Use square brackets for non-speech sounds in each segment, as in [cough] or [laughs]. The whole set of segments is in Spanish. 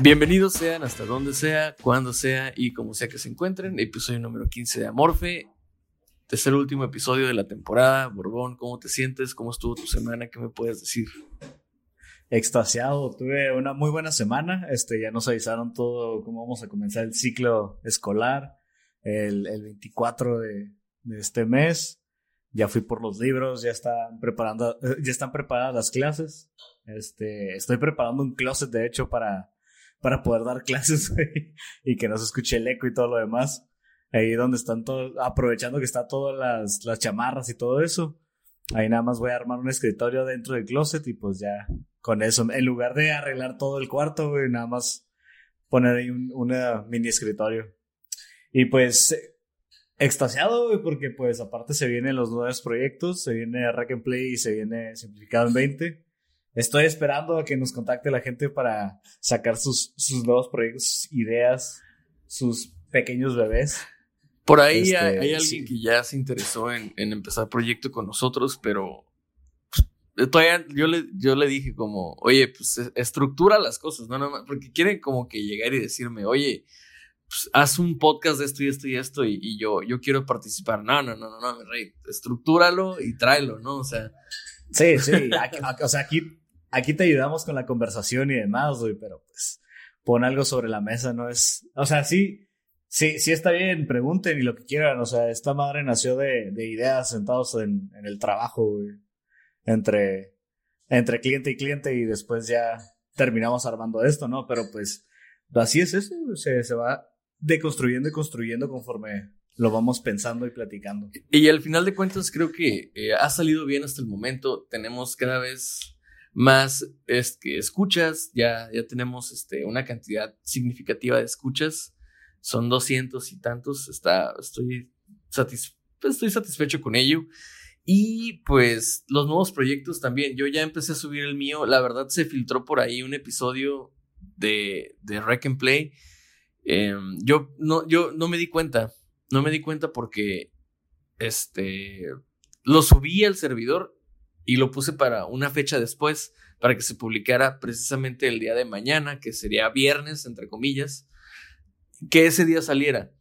Bienvenidos sean hasta donde sea, cuando sea y como sea que se encuentren. Episodio número 15 de Amorfe. Tercer último episodio de la temporada. Borbón, ¿cómo te sientes? ¿Cómo estuvo tu semana? ¿Qué me puedes decir? Extasiado, tuve una muy buena semana. Este, ya nos avisaron todo cómo vamos a comenzar el ciclo escolar el, el 24 de, de este mes. Ya fui por los libros, ya están preparando, ya están preparadas las clases. Este, estoy preparando un closet, de hecho, para, para poder dar clases [laughs] y que no se escuche el eco y todo lo demás. Ahí donde están todos, aprovechando que está todas las, las chamarras y todo eso. Ahí nada más voy a armar un escritorio dentro del closet y pues ya con eso, en lugar de arreglar todo el cuarto, güey, nada más poner ahí un una mini escritorio. Y pues extasiado, güey, porque pues aparte se vienen los nuevos proyectos, se viene Rack and Play y se viene Simplificado en 20. Estoy esperando a que nos contacte la gente para sacar sus, sus nuevos proyectos, sus ideas, sus pequeños bebés. Por ahí este, hay, hay, alguien sí. que ya se interesó en, en, empezar proyecto con nosotros, pero pues, todavía yo le, yo le dije como, oye, pues estructura las cosas, no, no, porque quieren como que llegar y decirme, oye, pues, haz un podcast de esto y esto y esto y, y, yo, yo quiero participar. No, no, no, no, no, mi rey, estructúralo y tráelo, ¿no? O sea. Sí, sí, [laughs] aquí, o sea, aquí, aquí te ayudamos con la conversación y demás, güey, pero pues pon algo sobre la mesa, no es, o sea, sí, Sí, sí está bien, pregunten y lo que quieran. O sea, esta madre nació de, de ideas sentados en, el trabajo, güey. Entre, entre cliente y cliente y después ya terminamos armando esto, ¿no? Pero pues así es eso, se, se va deconstruyendo y construyendo conforme lo vamos pensando y platicando. Y al final de cuentas creo que eh, ha salido bien hasta el momento. Tenemos cada vez más es que escuchas, ya, ya tenemos este, una cantidad significativa de escuchas son 200 y tantos, está, estoy, satisfe estoy satisfecho con ello. Y pues los nuevos proyectos también, yo ya empecé a subir el mío, la verdad se filtró por ahí un episodio de, de Rec and Play. Eh, yo, no, yo no me di cuenta, no me di cuenta porque este, lo subí al servidor y lo puse para una fecha después, para que se publicara precisamente el día de mañana, que sería viernes, entre comillas que ese día saliera.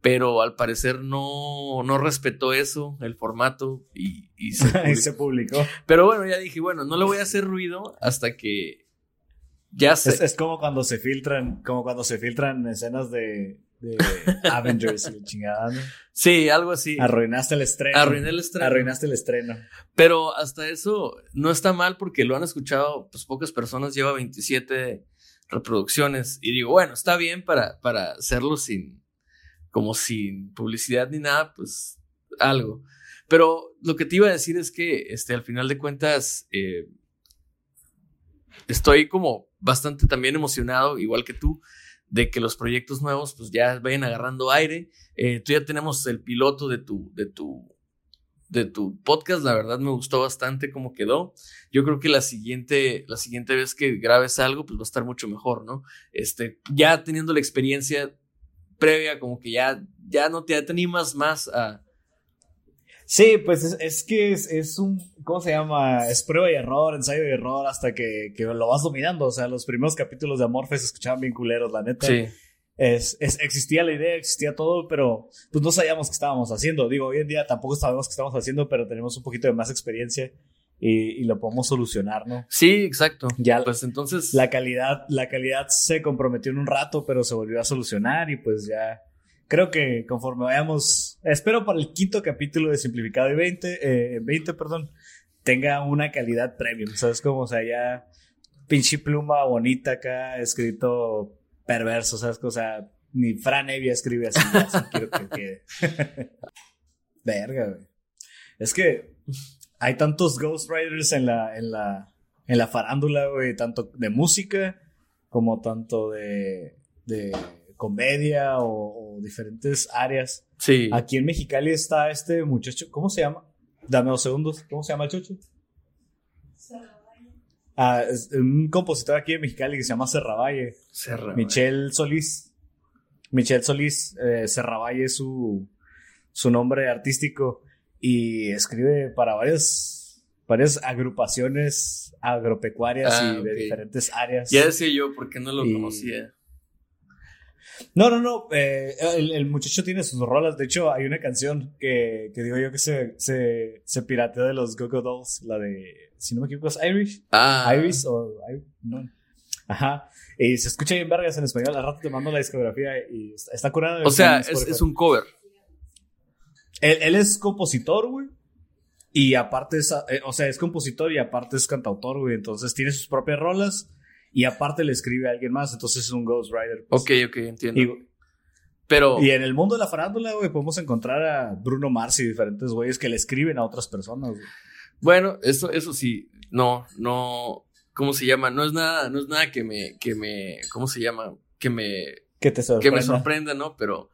Pero al parecer no, no respetó eso, el formato, y, y se, [laughs] publicó. se, publicó. Pero bueno, ya dije, bueno, no le voy a hacer ruido hasta que ya se... Es, es como cuando se filtran, como cuando se filtran escenas de, de Avengers y chingada, ¿no? Sí, algo así. Arruinaste el estreno. Arruiné el estreno. Arruinaste el estreno. Pero hasta eso no está mal porque lo han escuchado pues pocas personas, lleva 27 reproducciones. Y digo, bueno, está bien para, para hacerlo sin, como sin publicidad ni nada, pues algo. Pero lo que te iba a decir es que, este, al final de cuentas, eh, estoy como bastante también emocionado, igual que tú, de que los proyectos nuevos pues ya vayan agarrando aire. Eh, tú ya tenemos el piloto de tu, de tu de tu podcast. La verdad me gustó bastante cómo quedó. Yo creo que la siguiente, la siguiente vez que grabes algo, pues va a estar mucho mejor, ¿no? Este, ya teniendo la experiencia previa, como que ya, ya no te, animas más a. Sí, pues es, es que es, es, un, ¿cómo se llama? Es prueba y error, ensayo y error hasta que, que lo vas dominando. O sea, los primeros capítulos de Amorfe se escuchaban bien culeros, la neta. Sí. Es, es, existía la idea, existía todo, pero pues no sabíamos qué estábamos haciendo. Digo, hoy en día tampoco sabemos qué estamos haciendo, pero tenemos un poquito de más experiencia y, y lo podemos solucionar, ¿no? Sí, exacto. Ya, pues entonces. La calidad, la calidad se comprometió en un rato, pero se volvió a solucionar y pues ya. Creo que conforme vayamos, espero para el quinto capítulo de Simplificado y 20, eh, 20, perdón, tenga una calidad premium, ¿sabes cómo? O sea, ya pinche pluma bonita acá, escrito perverso, ¿sabes? O sea, ni Fran Evia escribe así, así quiero que quede. [laughs] Verga, güey. Es que hay tantos ghostwriters en la, en la, en la farándula, güey, tanto de música como tanto de, de comedia o, diferentes áreas. Sí. Aquí en Mexicali está este muchacho, ¿cómo se llama? Dame dos segundos, ¿cómo se llama el chocho? Ah, es un compositor aquí en Mexicali que se llama Serravalle. Serra. Michelle Solís. Michelle Solís, eh, Serravalle es su, su nombre artístico y escribe para varias, varias agrupaciones agropecuarias Ah, y de diferentes áreas. Ya decía yo, ¿por qué no lo Y- conocía? No, no, no. eh, el, el muchacho tiene sus rolas. De hecho, hay una canción que, que digo yo que se, se, se pirateó de los Go-Go Dolls. La de, si no me equivoco, es Irish. Ah, Iris o. No. Ajá. Y se escucha bien vergas en español. Al rato te mando la discografía y está, está curada. o sea, es, un cover. Él, él es compositor, güey. Y aparte es, eh, o sea, es compositor y aparte es cantautor, güey. Entonces tiene sus propias rolas y aparte le escribe a alguien más. Entonces es un ghostwriter. pues. Ok, ok, entiendo. Y, Pero, y en el mundo de la farándula, güey, podemos encontrar a Bruno Mars y diferentes güeyes que le escriben a otras personas, bueno, eso, eso sí, no, no, ¿cómo se llama? No es nada, no es nada que me, que me, ¿cómo se llama? Que me, Que te que sorprenda. me sorprenda, ¿no? Pero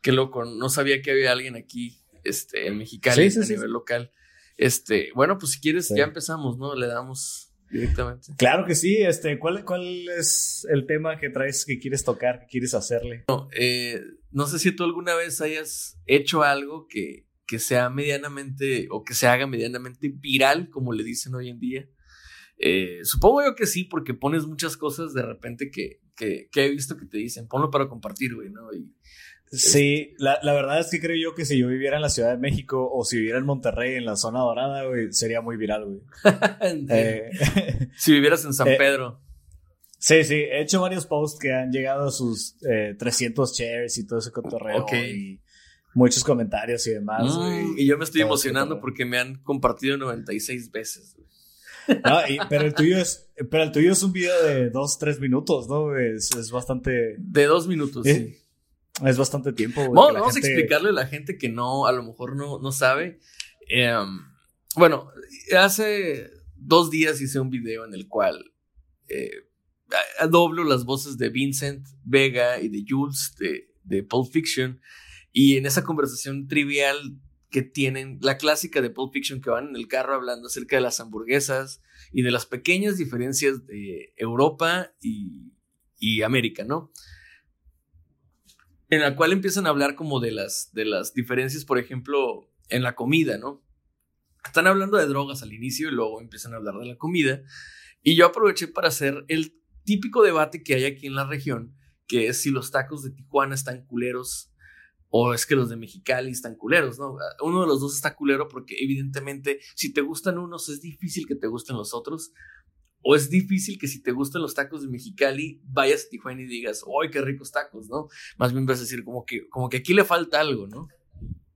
qué loco, no sabía que había alguien aquí, este, en Mexicali, Sí, sí, a sí, nivel sí. local. Este, bueno, pues si quieres, ya empezamos, ¿no? Le damos directamente. Claro que sí, este, ¿cuál, ¿cuál es el tema que traes que quieres tocar, que quieres hacerle? Eh, no sé si tú alguna vez hayas hecho algo que, que sea medianamente o que se haga medianamente viral, como le dicen hoy en día. Eh, supongo yo que sí, porque pones muchas cosas de repente que, que, que he visto que te dicen, ponlo para compartir, güey, ¿no? Y, Sí, la, la verdad es que creo yo que si yo viviera en la Ciudad de México o si viviera en Monterrey, en la zona dorada, güey, sería muy viral, güey. [laughs] Eh, [laughs] si vivieras en San eh, Pedro. sí, sí, he hecho varios posts que han llegado a sus eh, 300 shares y todo ese cotorreo Ok. y muchos comentarios y demás, Mm, güey. y yo me estoy emocionando porque me han compartido 96 veces. güey. [laughs] No, y- pero el tuyo es, pero el tuyo es un video de dos, tres minutos, ¿no? Es, es bastante, De dos minutos, Eh, sí. Es bastante tiempo, güey. Vamos, gente- a explicarle a la gente que no, a lo mejor no, no sabe. Em, bueno, hace dos días hice un video en el cual eh, doblo las voces de Vincent Vega y de Jules de, de Pulp Fiction. Y en esa conversación trivial que tienen, la clásica de Pulp Fiction que van en el carro hablando acerca de las hamburguesas y de las pequeñas diferencias de Europa y, y América, ¿no? En la cual empiezan a hablar como de las, de las diferencias, por ejemplo, en la comida, ¿no? Están hablando de drogas al inicio y luego empiezan a hablar de la comida. Y yo aproveché para hacer el típico debate que hay aquí en la región, que es si los tacos de Tijuana están culeros o es que los de Mexicali están culeros, ¿no? Uno de los dos está culero porque evidentemente si te gustan unos es difícil que te gusten los otros. O es difícil que si te gustan los tacos de Mexicali, vayas a Tijuana y digas, ¡ay, qué ricos tacos! ¿no? Más bien vas a decir como que, como que aquí le falta algo, ¿no?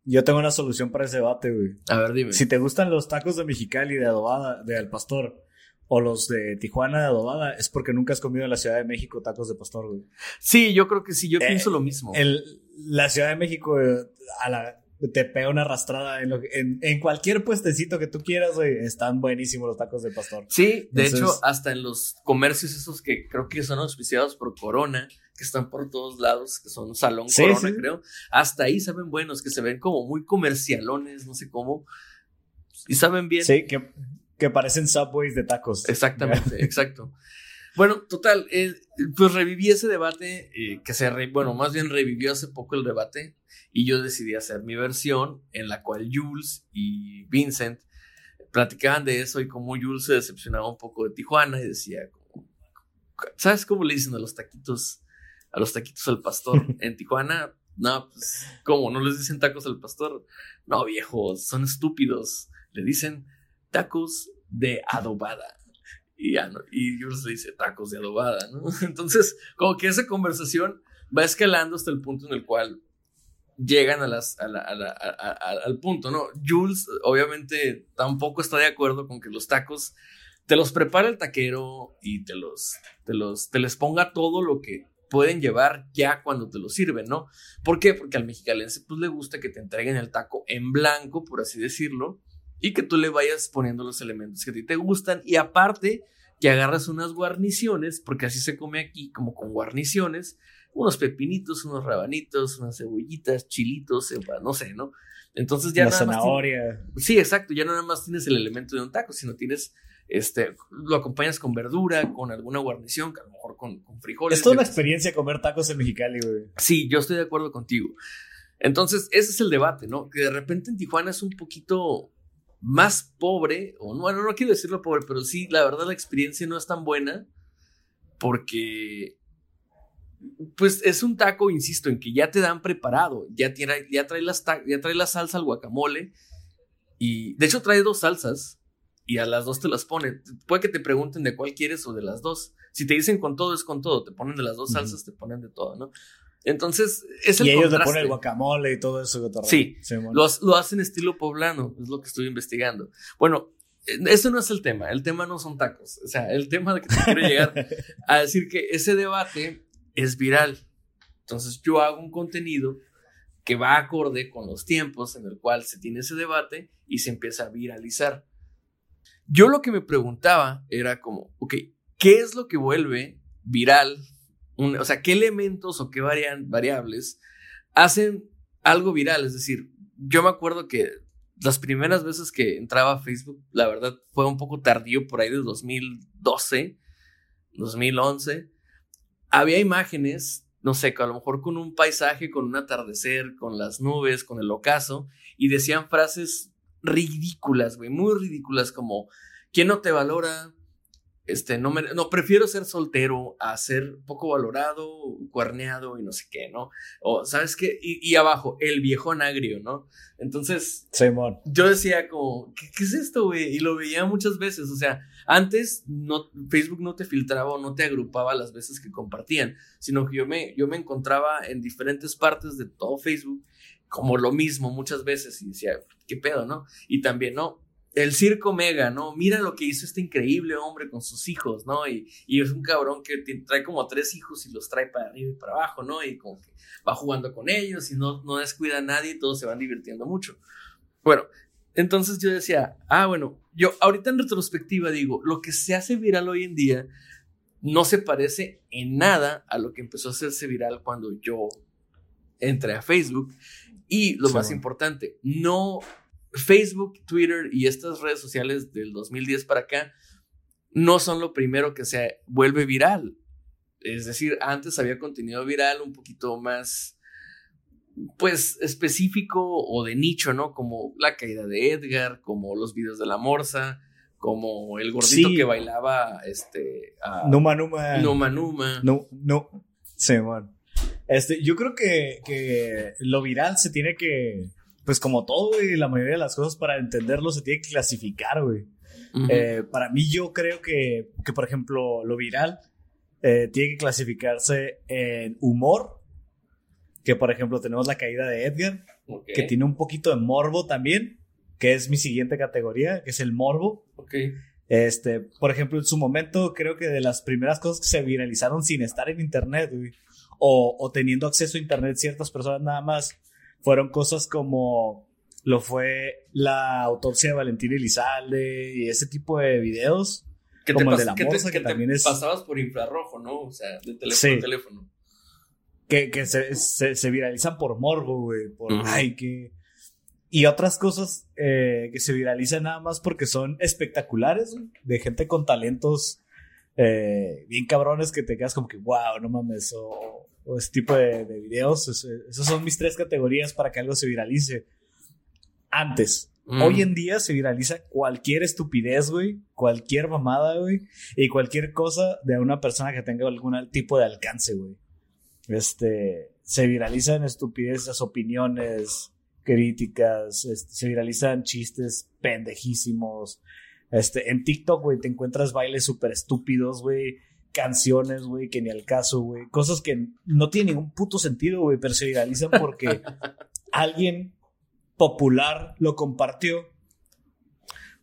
Yo tengo una solución para ese debate, güey. A ver, dime. Si te gustan los tacos de Mexicali de adobada, de al pastor, o los de Tijuana de adobada, es porque nunca has comido en la Ciudad de México tacos de pastor, güey. Sí, yo creo que sí, yo Eh, pienso lo mismo. El, la Ciudad de México eh, a la, te pega una arrastrada en, lo en, en cualquier puestecito que tú quieras, güey. Están buenísimos los tacos de pastor. Sí, de Entonces- hecho, hasta en los comercios esos que creo que son auspiciados por Corona, que están por todos lados, que son Salón Sí, Corona, sí. creo, hasta ahí saben buenos, que se ven como muy comercialones, no sé cómo, y saben bien. Sí, que, que parecen subways de tacos. Exactamente, [laughs] exacto. Bueno, total, eh, pues reviví ese debate, eh, que se, re- bueno, más bien revivió hace poco el debate, y yo decidí hacer mi versión en la cual Jules y Vincent platicaban de eso y cómo Jules se decepcionaba un poco de Tijuana y decía, como, ¿sabes cómo le dicen a los taquitos, a los taquitos al pastor [laughs] en Tijuana? No, pues, ¿cómo? ¿No les dicen tacos al pastor? No, viejos, son estúpidos. Le dicen tacos de adobada. Y ya no, y Jules le dice tacos de adobada, ¿no? [laughs] Entonces, como que esa conversación va escalando hasta el punto en el cual llegan a las, al punto, ¿no? Jules, obviamente, tampoco está de acuerdo con que los tacos te los prepara el taquero y te los, te los, te les ponga todo lo que pueden llevar ya cuando te lo sirven, ¿no? ¿Por qué? Porque al mexicalense pues le gusta que te entreguen el taco en blanco, por así decirlo, y que tú le vayas poniendo los elementos que a ti te gustan y aparte que agarras unas guarniciones, porque así se come aquí como con guarniciones, unos pepinitos, unos rabanitos, unas cebollitas, chilitos, no sé, ¿no? Entonces ya... La zanahoria. sí, exacto, ya no nada más tienes el elemento de un taco, sino tienes este, lo acompañas con verdura, con alguna guarnición, que a lo mejor con, con frijoles. Es toda una experiencia comer tacos en Mexicali, güey. Sí, yo estoy de acuerdo contigo. Entonces, ese es el debate, ¿no? Que de repente en Tijuana es un poquito más pobre, o bueno, no quiero decirlo pobre, pero sí, la verdad la experiencia no es tan buena porque pues es un taco, insisto, en que ya te dan preparado, ya, tiene, ya, trae las ya trae la salsa al guacamole y de hecho trae dos salsas y a las dos te las ponen. Puede que te pregunten de cuál quieres o de las dos. Si te dicen con todo es con todo, te ponen de las dos salsas, te ponen de todo, ¿no? Entonces, es el Y ellos le ponen el guacamole y todo eso. Sí, lo, lo, hacen estilo poblano, es lo que estoy investigando. Bueno, eso no es el tema, el tema no son tacos. O sea, el tema de que te quiero llegar [laughs] a decir que ese debate es viral. Entonces, yo hago un contenido que va acorde con los tiempos en el cual se tiene ese debate y se empieza a viralizar. Yo lo que me preguntaba era como, ok, ¿qué es lo que vuelve viral o sea, qué elementos o qué variables hacen algo viral. Es decir, yo me acuerdo que las primeras veces que entraba a Facebook, la verdad fue un poco tardío, por ahí de 2012, 2011. Había imágenes, no sé, a lo mejor con un paisaje, con un atardecer, con las nubes, con el ocaso, y decían frases ridículas, güey, muy ridículas como, ¿quién no te valora? Este, no, me, no, prefiero ser soltero a ser poco valorado, cuerneado y no sé qué, ¿no? O, ¿sabes qué? Y, abajo, el viejo agrio, ¿no? Entonces, Simón. yo decía como, ¿qué, ¿qué, es esto, güey? Y lo veía muchas veces, o sea, antes no, Facebook no te filtraba o no te agrupaba las veces que compartían, sino que yo me, yo me encontraba en diferentes partes de todo Facebook como lo mismo muchas veces y decía, ¿qué pedo, no? Y también, no, el circo mega, ¿no? Mira lo que hizo este increíble hombre con sus hijos, ¿no? Y, es un cabrón que trae como tres hijos y los trae para arriba y para abajo, ¿no? Y como que va jugando con ellos y no, no descuida a nadie y todos se van divirtiendo mucho. Bueno, entonces yo decía, ah, bueno, yo ahorita en retrospectiva digo, lo que se hace viral hoy en día no se parece en nada a lo que empezó a hacerse viral cuando yo entré a Facebook. Y lo más importante, no Facebook, Twitter y estas redes sociales del 2010 para acá no son lo primero que se vuelve viral. Es decir, antes había contenido viral un poquito más, pues, específico o de nicho, ¿no? Como la caída de Edgar, como los videos de la morsa, como el gordito que bailaba, este... Numa Numa. Numa Numa. No, no. Sí, bueno. Este, yo creo que, que lo viral se tiene que pues como todo, güey, la mayoría de las cosas para entenderlo se tiene que clasificar, güey. Eh, para mí yo creo que, que por ejemplo, lo viral eh, tiene que clasificarse en humor, que por ejemplo tenemos la caída de Edgar, que tiene un poquito de morbo también, que es mi siguiente categoría, que es el morbo. Okay. Este, por ejemplo, en su momento creo que de las primeras cosas que se viralizaron sin estar en internet, güey, o, o teniendo acceso a internet ciertas personas nada más, fueron cosas como lo fue la autopsia de Valentín Elizalde y ese tipo de videos. Que como el de la morsa, que, también es... pasabas por infrarrojo, ¿no? O sea, de teléfono a teléfono. Que, que se, se, viralizan por morbo, güey. Por, ay, que... Y otras cosas eh, que se viralizan nada más porque son espectaculares, güey, de gente con talentos eh, bien cabrones que te quedas como que, wow, no mames, o, o ese tipo de, videos. esas son mis tres categorías para que algo se viralice. Antes. Mm. Hoy en día se viraliza cualquier estupidez, güey, cualquier mamada, güey, y cualquier cosa de una persona que tenga algún tipo de alcance, güey. Este, se viralizan estupideces, opiniones, críticas, este, se viralizan chistes pendejísimos. Este, en TikTok, güey, te encuentras bailes súper estúpidos, güey canciones, güey, que ni al caso, güey. Cosas que no tienen ningún puto sentido, güey, pero se viralizan porque [laughs] alguien popular lo compartió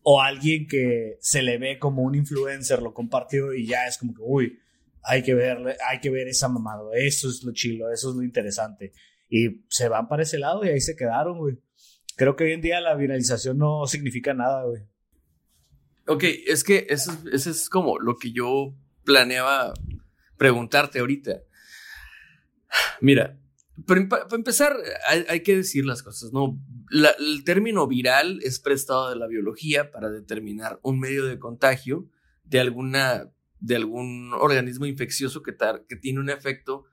o alguien que se le ve como un influencer lo compartió y ya es como que, uy, hay que verle, hay que ver esa mamada, eso es lo chilo, eso es lo interesante. Y se van para ese lado y ahí se quedaron, güey. Creo que hoy en día la viralización no significa nada, güey. Ok, es que eso, eso es como lo que yo planeaba preguntarte ahorita. Mira, para empezar, hay, que decir las cosas, ¿no? el término viral es prestado de la biología para determinar un medio de contagio de alguna de algún organismo infeccioso que, tiene un efecto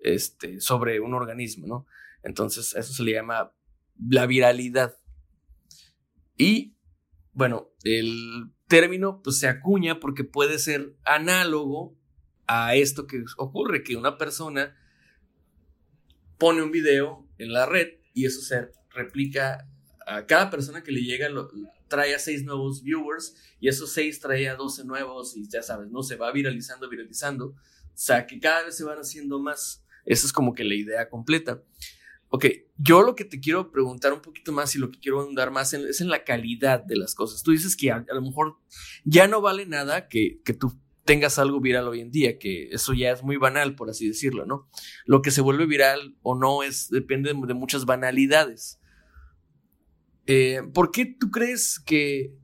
este, sobre un organismo, ¿no? Entonces, eso se le llama la viralidad. Y, bueno, el término pues, se acuña porque puede ser análogo a esto que ocurre, que una persona pone un video en la red y eso se replica a cada persona que le llega, lo, trae a seis nuevos viewers y esos seis trae a 12 nuevos y ya sabes, ¿no? Se va viralizando, viralizando. O sea, que cada vez se van haciendo más. Esa es como que la idea completa. Ok, yo lo que te quiero preguntar un poquito más y lo que quiero andar más es en la calidad de las cosas. Tú dices que a, lo mejor ya no vale nada que, que tú tengas algo viral hoy en día, que eso ya es muy banal, por así decirlo, ¿no? Lo que se vuelve viral o no es, depende de muchas banalidades. Eh, ¿Por qué tú crees que,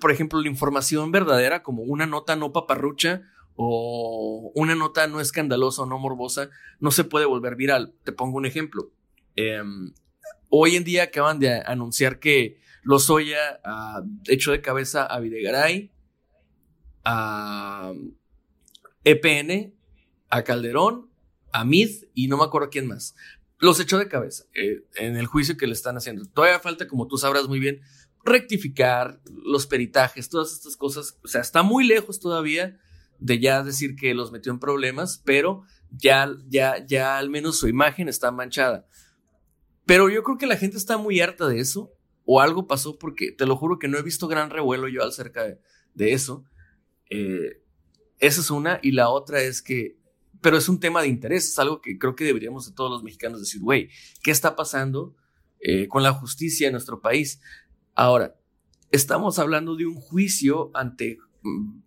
por ejemplo, la información verdadera, como una nota no paparrucha o una nota no escandalosa o no morbosa, no se puede volver viral? Te pongo un ejemplo. Em, hoy en día acaban de anunciar que Lozoya ha hecho de cabeza a Videgaray, a EPN, a Calderón, a Mid y no me acuerdo quién más los echó de cabeza eh, en el juicio que le están haciendo. Todavía falta, como tú sabrás muy bien, rectificar los peritajes, todas estas cosas. O sea, está muy lejos todavía de ya decir que los metió en problemas, pero ya, ya, ya al menos su imagen está manchada. Pero yo creo que la gente está muy harta de eso, o algo pasó, porque te lo juro que no he visto gran revuelo yo acerca de, eso. Eh, esa es una, y la otra es que pero es un tema de interés, es algo que creo que deberíamos de todos los mexicanos decir, güey, ¿qué está pasando eh, con la justicia en nuestro país? Ahora, estamos hablando de un juicio ante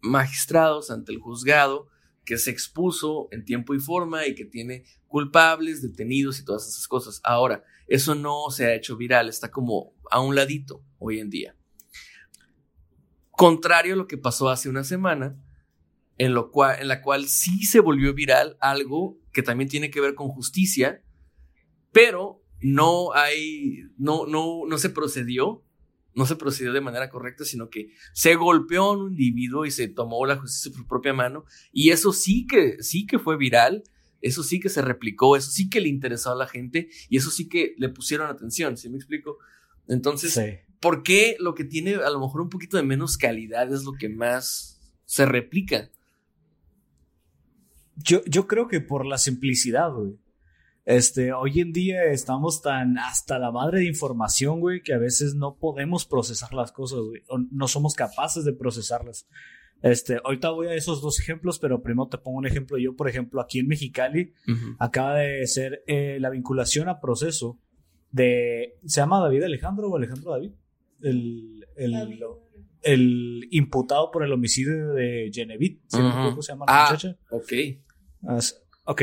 magistrados, ante el juzgado, que se expuso en tiempo y forma y que tiene culpables, detenidos y todas esas cosas. Ahora, eso no se ha hecho viral, está como a un ladito hoy en día. Contrario a lo que pasó hace una semana, en, lo cual, en la cual sí se volvió viral algo que también tiene que ver con justicia, pero no hay, no, no, no se procedió, no se procedió de manera correcta, sino que se golpeó a un individuo y se tomó la justicia por propia mano, y eso sí que, sí que fue viral, eso sí que se replicó, eso sí que le interesó a la gente, y eso sí que le pusieron atención, ¿sí me explico? Entonces, ¿por qué lo que tiene a lo mejor un poquito de menos calidad es lo que más se replica? Yo, yo creo que por la simplicidad, güey. Este, hoy en día estamos tan hasta la madre de información, güey, que a veces no podemos procesar las cosas, güey. O no somos capaces de procesarlas. Este, ahorita voy a esos dos ejemplos, pero primero te pongo un ejemplo. Yo, por ejemplo, aquí en Mexicali, acaba de ser eh, la vinculación a proceso de. ¿Se llama David Alejandro o Alejandro David? El, el, el imputado por el homicidio de Genevieve. ¿Cómo se llama la ah, muchacha? Ok. Ok,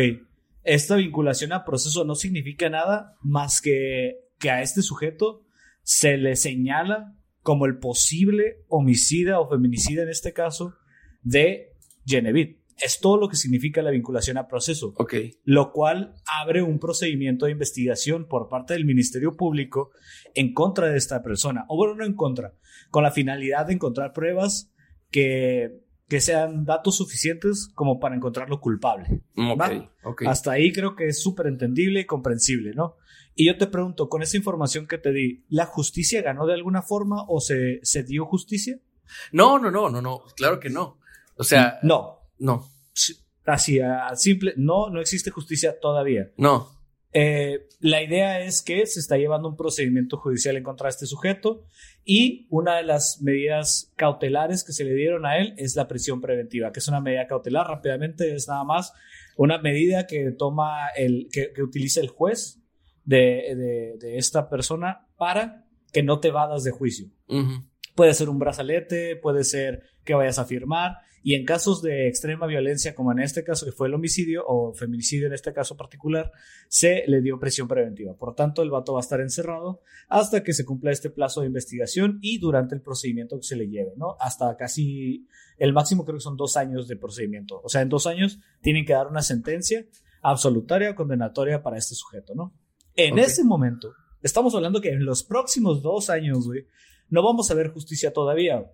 esta vinculación a proceso no significa nada más que que a este sujeto se le señala como el posible homicida o feminicida en este caso de Genevieve. Es todo lo que significa la vinculación a proceso. Ok. Lo cual abre un procedimiento de investigación por parte del Ministerio Público en contra de esta persona. O bueno, no en contra, con la finalidad de encontrar pruebas que que sean datos suficientes como para encontrarlo culpable. Hasta ahí creo que es súper entendible y comprensible, ¿no? Y yo te pregunto, con esa información que te di, ¿la justicia ganó de alguna forma o se, se dio justicia? No, no, no, no, no, claro que no. O sea, no. No. Así, a simple, no, no existe justicia todavía. No. Eh, la idea es que se está llevando un procedimiento judicial en contra de este sujeto y una de las medidas cautelares que se le dieron a él es la prisión preventiva, que es una medida cautelar, rápidamente es nada más una medida que toma el, que, utiliza el juez de, de, esta persona para que no te vadas de juicio. Puede ser un brazalete, puede ser que vayas a firmar. Y en casos de extrema violencia, como en este caso, que fue el homicidio o feminicidio en este caso particular, se le dio presión preventiva. Por tanto, el vato va a estar encerrado hasta que se cumpla este plazo de investigación y durante el procedimiento que se le lleve, ¿no? Hasta casi el máximo creo que son dos años de procedimiento. O sea, en dos años tienen que dar una sentencia absolutaria o condenatoria para este sujeto, ¿no? En ese momento, estamos hablando que en los próximos dos años, güey, no vamos a ver justicia todavía,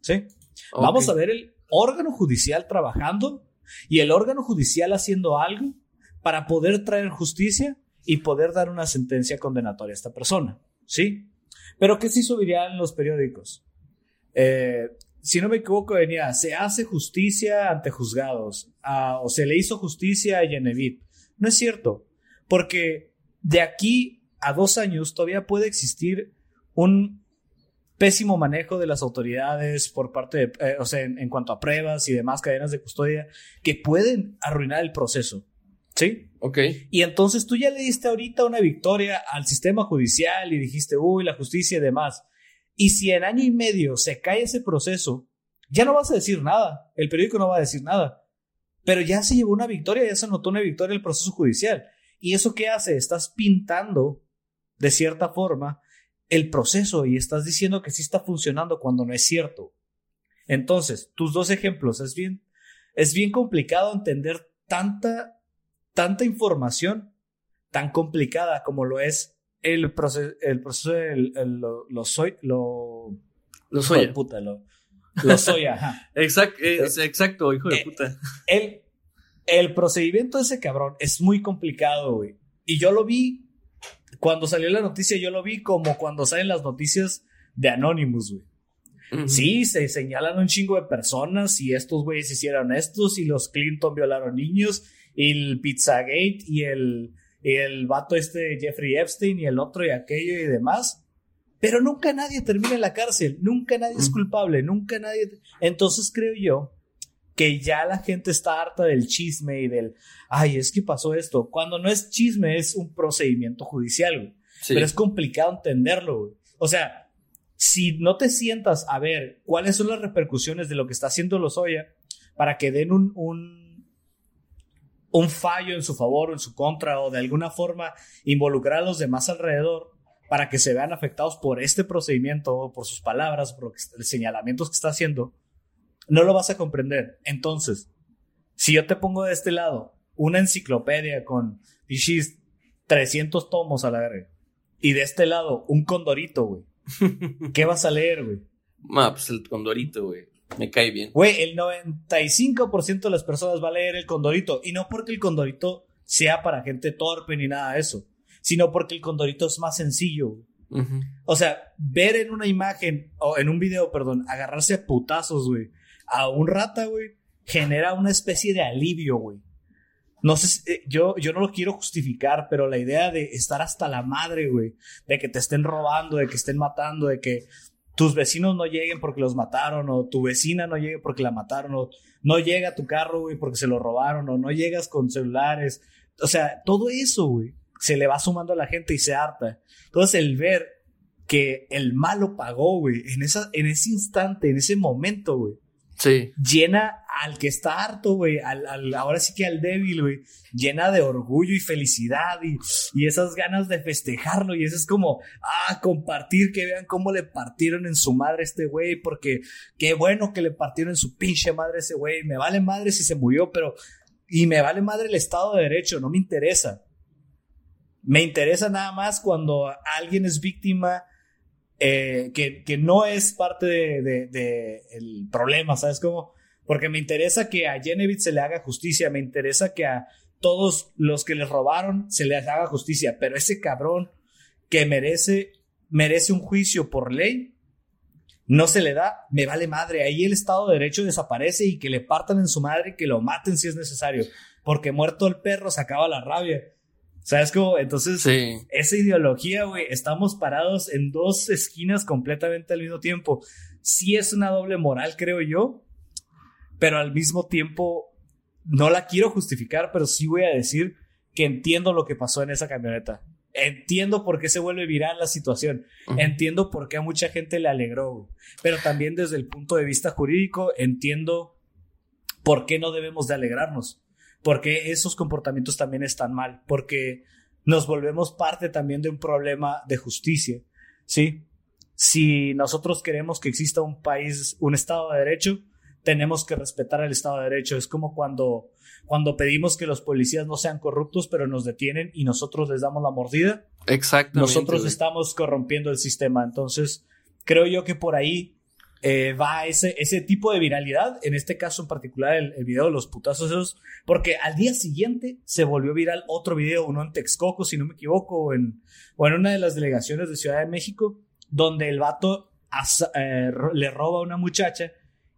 ¿sí? Vamos a ver el órgano judicial trabajando y el órgano judicial haciendo algo para poder traer justicia y poder dar una sentencia condenatoria a esta persona, ¿sí? Pero ¿qué se subiría en los periódicos? Eh, si no me equivoco, venía, se hace justicia ante juzgados, o se le hizo justicia a Yenevit. No es cierto, porque de aquí a dos años todavía puede existir un pésimo manejo de las autoridades por parte de, eh, o sea, en, cuanto a pruebas y demás cadenas de custodia que pueden arruinar el proceso. ¿Sí? Ok. Y entonces tú ya le diste ahorita una victoria al sistema judicial y dijiste, uy, la justicia y demás. Y si en año y medio se cae ese proceso, ya no vas a decir nada. El periódico no va a decir nada. Pero ya se llevó una victoria, ya se notó una victoria en el proceso judicial. ¿Y eso qué hace? Estás pintando, de cierta forma, el proceso y estás diciendo que sí está funcionando cuando no es cierto. Entonces, tus dos ejemplos, es bien, es bien complicado entender tanta, tanta información tan complicada como lo es el proceso, el proceso del lo, soy, lo, lo soy. puta, lo, lo soy, ajá. [laughs] Exacto, exacto, hijo de eh, puta. El, el procedimiento de ese cabrón es muy complicado, güey. Y yo lo vi cuando salió la noticia, yo lo vi como cuando salen las noticias de Anonymous, güey. Sí, se señalan un chingo de personas y estos güeyes hicieron estos y los Clinton violaron niños y el Pizzagate y el, y el vato este Jeffrey Epstein y el otro y aquello y demás. Pero nunca nadie termina en la cárcel, nunca nadie es culpable, nunca nadie... Entonces creo yo que ya la gente está harta del chisme y del, ay, es que pasó esto. Cuando no es chisme, es un procedimiento judicial, güey. Pero es complicado entenderlo, güey. O sea, si no te sientas a ver cuáles son las repercusiones de lo que está haciendo Lozoya para que den un, un, un fallo en su favor o en su contra o de alguna forma involucrar a los demás alrededor para que se vean afectados por este procedimiento o por sus palabras, por los señalamientos que está haciendo, no lo vas a comprender. Entonces, si yo te pongo de este lado una enciclopedia con 300 tomos a la verga y de este lado un condorito, güey, [laughs] ¿qué vas a leer, güey? Ah, pues el condorito, güey. Me cae bien. Güey, el 95% de las personas va a leer el condorito. Y no porque el condorito sea para gente torpe ni nada de eso, sino porque el condorito es más sencillo. O sea, ver en una imagen, o en un video, perdón, agarrarse a putazos, güey, a un rata, güey, genera una especie de alivio, güey. No sé, eh, yo, yo no lo quiero justificar, pero la idea de estar hasta la madre, güey, de que te estén robando, de que estén matando, de que tus vecinos no lleguen porque los mataron, o tu vecina no llegue porque la mataron, o no llega tu carro, güey, porque se lo robaron, o no llegas con celulares. O sea, todo eso, güey, se le va sumando a la gente y se harta. Entonces, el ver que el malo pagó, güey, en, esa, en ese instante, en ese momento, güey, Llena al que está harto, güey, al, ahora sí que al débil, güey, llena de orgullo y felicidad y, y, esas ganas de festejarlo y eso es como, ah, compartir, que vean cómo le partieron en su madre este güey, porque qué bueno que le partieron en su pinche madre ese güey, me vale madre si se murió, pero, y me vale madre el Estado de Derecho, no me interesa. Me interesa nada más cuando alguien es víctima eh, que, que, no es parte del de, de, problema, ¿sabes cómo? Porque me interesa que a Genevieve se le haga justicia, me interesa que a todos los que les robaron se les haga justicia, pero ese cabrón que merece, merece un juicio por ley, no se le da, me vale madre, ahí el Estado de Derecho desaparece y que le partan en su madre y que lo maten si es necesario, porque muerto el perro se acaba la rabia. ¿Sabes cómo? Entonces, esa ideología, güey, estamos parados en dos esquinas completamente al mismo tiempo. Sí es una doble moral, creo yo, pero al mismo tiempo no la quiero justificar, pero sí voy a decir que entiendo lo que pasó en esa camioneta. entiendo por qué se vuelve viral la situación, entiendo por qué a mucha gente le alegró, pero también desde el punto de vista jurídico entiendo por qué no debemos de alegrarnos, porque esos comportamientos también están mal, porque nos volvemos parte también de un problema de justicia, ¿sí? Si nosotros queremos que exista un país, un Estado de Derecho, tenemos que respetar el Estado de Derecho. Es como cuando, cuando pedimos que los policías no sean corruptos, pero nos detienen y nosotros les damos la mordida. Exactamente. Nosotros estamos corrompiendo el sistema. Entonces, creo yo que por ahí eh, va ese, ese tipo de viralidad. En este caso en particular, el, video de los putazos esos, porque al día siguiente se volvió viral otro video, uno en Texcoco, si no me equivoco, o en, o en una de las delegaciones de Ciudad de México, donde el vato eh, le roba a una muchacha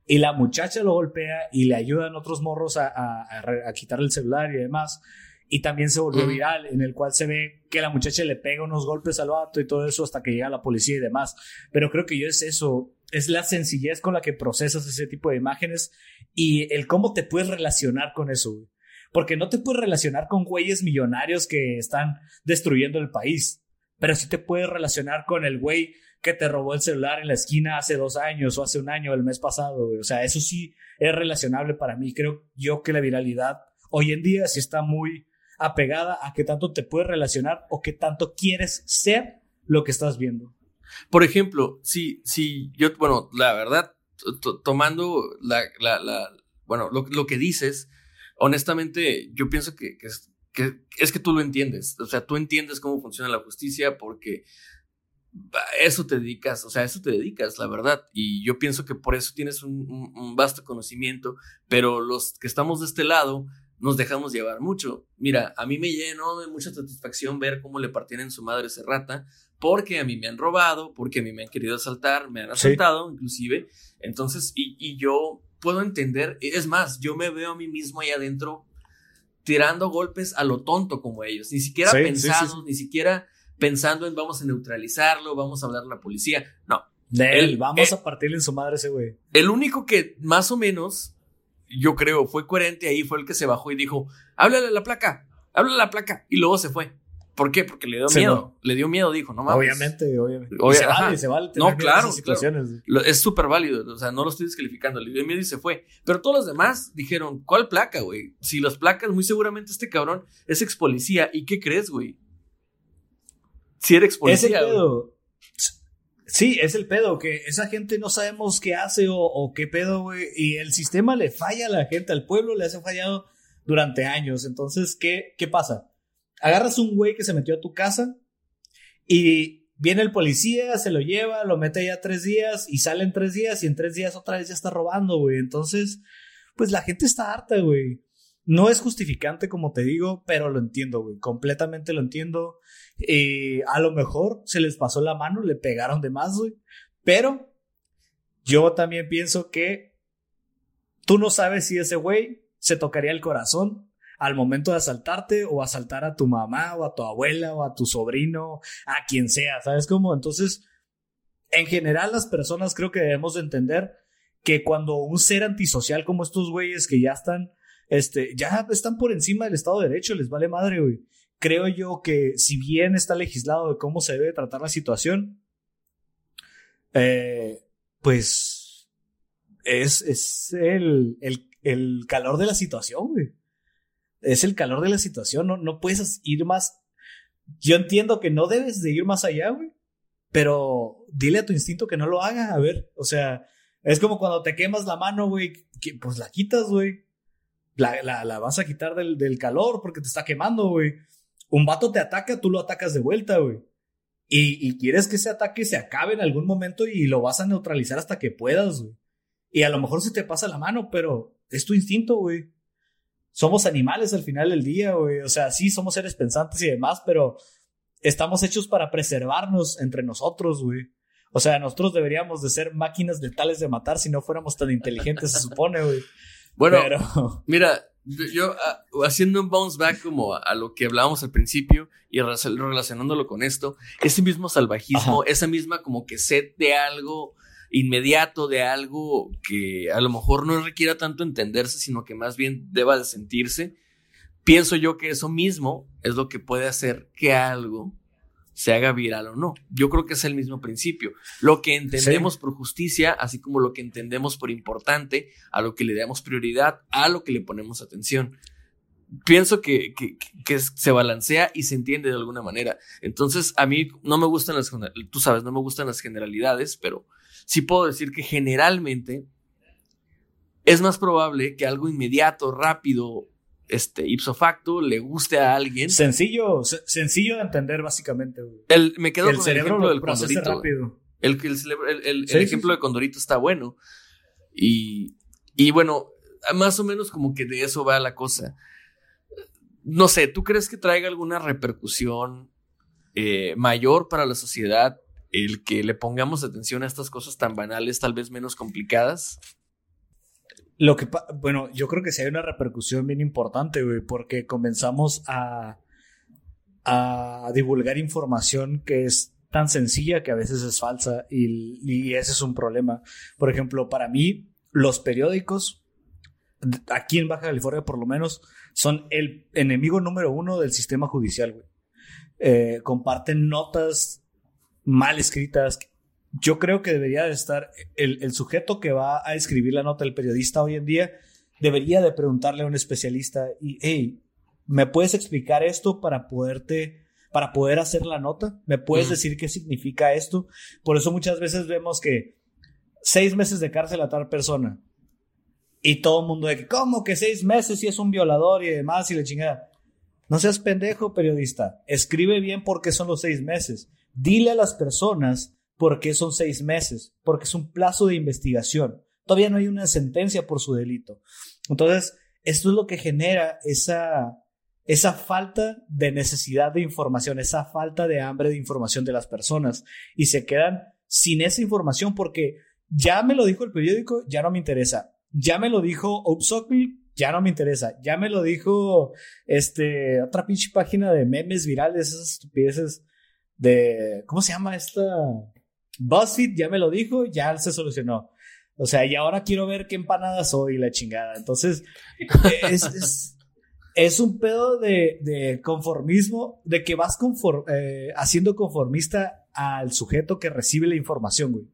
y la muchacha lo golpea y le ayudan otros morros a, a, quitarle el celular y demás. Y también se volvió viral, en el cual se ve que la muchacha le pega unos golpes al vato y todo eso hasta que llega la policía y demás. Pero creo que yo es eso, es la sencillez con la que procesas ese tipo de imágenes y el cómo te puedes relacionar con eso, Porque no te puedes relacionar con güeyes millonarios que están destruyendo el país, pero sí te puedes relacionar con el güey que te robó el celular en la esquina hace dos años o hace un año, el mes pasado. O sea, eso sí es relacionable para mí. Creo yo que la viralidad hoy en día sí está muy apegada a qué tanto te puedes relacionar o qué tanto quieres ser lo que estás viendo. Por ejemplo, si, si yo, bueno, la verdad, tomando la, la, bueno, lo, que dices, honestamente, yo pienso que, que, que, es que tú lo entiendes. O sea, tú entiendes cómo funciona la justicia porque eso te dedicas, o sea, eso te dedicas, la verdad. Y yo pienso que por eso tienes un, vasto conocimiento, pero los que estamos de este lado nos dejamos llevar mucho. Mira, a mí me llenó de mucha satisfacción ver cómo le en su madre ese rata, porque a mí me han robado, porque a mí me han querido asaltar, me han asaltado inclusive. Entonces, y, y yo puedo entender, es más, yo me veo a mí mismo ahí adentro tirando golpes a lo tonto como ellos, ni siquiera pensados, ni siquiera pensando en vamos a neutralizarlo, vamos a hablar a la policía. No. De él, vamos a partirle en su madre ese güey. El único que más o menos, yo creo, fue coherente ahí fue el que se bajó y dijo, háblale a la placa, háblale a la placa. Y luego se fue. ¿Por qué? Porque le dio miedo. Le dio miedo, dijo, no mames. Obviamente, obviamente. se vale, se vale no, claro, situaciones. Es súper válido. O sea, no lo estoy descalificando. Le dio miedo y se fue. Pero todos los demás dijeron, ¿cuál placa, güey? Si las placas, muy seguramente este cabrón es ex policía. ¿Y qué crees, güey? Si eres policía. pedo. Sí, es el pedo, que esa gente no sabemos qué hace o, qué pedo, güey. Y el sistema le falla a la gente, al pueblo le hace fallado durante años. Entonces, ¿qué, qué pasa? Agarras un güey que se metió a tu casa y viene el policía, se lo lleva, lo mete ya tres días y sale en tres días y en tres días otra vez ya está robando, güey. Entonces, pues la gente está harta, güey. No es justificante, como te digo, pero lo entiendo, güey. Completamente lo entiendo. Eh, a lo mejor se les pasó la mano, le pegaron de más, güey. Pero yo también pienso que tú no sabes si ese güey se tocaría el corazón al momento de asaltarte o asaltar a tu mamá o a tu abuela o a tu sobrino, a quien sea, ¿sabes cómo? Entonces, en general las personas creo que debemos de entender que cuando un ser antisocial como estos güeyes que ya están este, ya están por encima del Estado de Derecho, les vale madre, güey. Creo yo que si bien está legislado de cómo se debe tratar la situación, eh, pues es, es el, el, calor de la situación, güey. Es el calor de la situación, no, no puedes ir más. Yo entiendo que no debes de ir más allá, güey. Pero dile a tu instinto que no lo haga, a ver. O sea, es como cuando te quemas la mano, güey, pues la quitas, güey la, la, vas a quitar del, calor porque te está quemando, güey. Un vato te ataca, tú lo atacas de vuelta, güey. Y, y, quieres que ese ataque se acabe en algún momento y lo vas a neutralizar hasta que puedas, güey. Y a lo mejor se te pasa la mano, pero es tu instinto, güey. Somos animales al final del día, güey. O sea, sí, somos seres pensantes y demás, pero estamos hechos para preservarnos entre nosotros, güey. O sea, nosotros deberíamos de ser máquinas letales de matar si no fuéramos tan inteligentes, se supone, güey. [laughs] Bueno, [laughs] mira, yo ah, haciendo un bounce back como a, lo que hablábamos al principio y relacionándolo con esto, ese mismo salvajismo, esa misma como que sed de algo inmediato, de algo que a lo mejor no requiera tanto entenderse, sino que más bien deba de sentirse, pienso yo que eso mismo es lo que puede hacer que algo se haga viral o no. Yo creo que es el mismo principio. Lo que entendemos por justicia, así como lo que entendemos por importante, a lo que le damos prioridad, a lo que le ponemos atención. Pienso que, que, se balancea y se entiende de alguna manera. Entonces, a mí no me gustan las, tú sabes, no me gustan las generalidades, pero sí puedo decir que generalmente es más probable que algo inmediato, rápido, este, ipso facto, le guste a alguien. Sencillo, sencillo de entender, básicamente. El, me quedo con el ejemplo del Condorito. El, el, ejemplo de Condorito está bueno. Y, y bueno, más o menos como que de eso va la cosa. No sé, ¿tú crees que traiga alguna repercusión eh, mayor para la sociedad el que le pongamos atención a estas cosas tan banales, tal vez menos complicadas? Lo que, bueno, yo creo que sí hay una repercusión bien importante, güey, porque comenzamos a, a divulgar información que es tan sencilla que a veces es falsa y, y ese es un problema. Por ejemplo, para mí, los periódicos, aquí en Baja California por lo menos, son el enemigo número uno del sistema judicial, güey. Eh, comparten notas mal escritas, yo creo que debería de estar el, sujeto que va a escribir la nota del periodista hoy en día, debería de preguntarle a un especialista y, hey, ¿me puedes explicar esto para poderte, para poder hacer la nota? ¿Me puedes decir qué significa esto? Por eso muchas veces vemos que seis meses de cárcel a tal persona y todo el mundo de que, ¿cómo que seis meses si es un violador y demás y le chingada? No seas pendejo, periodista. Escribe bien por qué son los seis meses. Dile a las personas ¿Por qué son seis meses? Porque es un plazo de investigación. Todavía no hay una sentencia por su delito. Entonces, esto es lo que genera esa, esa falta de necesidad de información, esa falta de hambre de información de las personas y se quedan sin esa información porque ya me lo dijo el periódico, ya no me interesa. Ya me lo dijo Upsockel, ya no me interesa. Ya me lo dijo este otra pinche página de memes virales, esas estupideces de ¿cómo se llama esta? BuzzFeed ya me lo dijo, ya se solucionó. O sea, y ahora quiero ver qué empanada soy, la chingada. Entonces, es, es, un pedo de, conformismo, de que vas eh, haciendo conformista al sujeto que recibe la información, güey.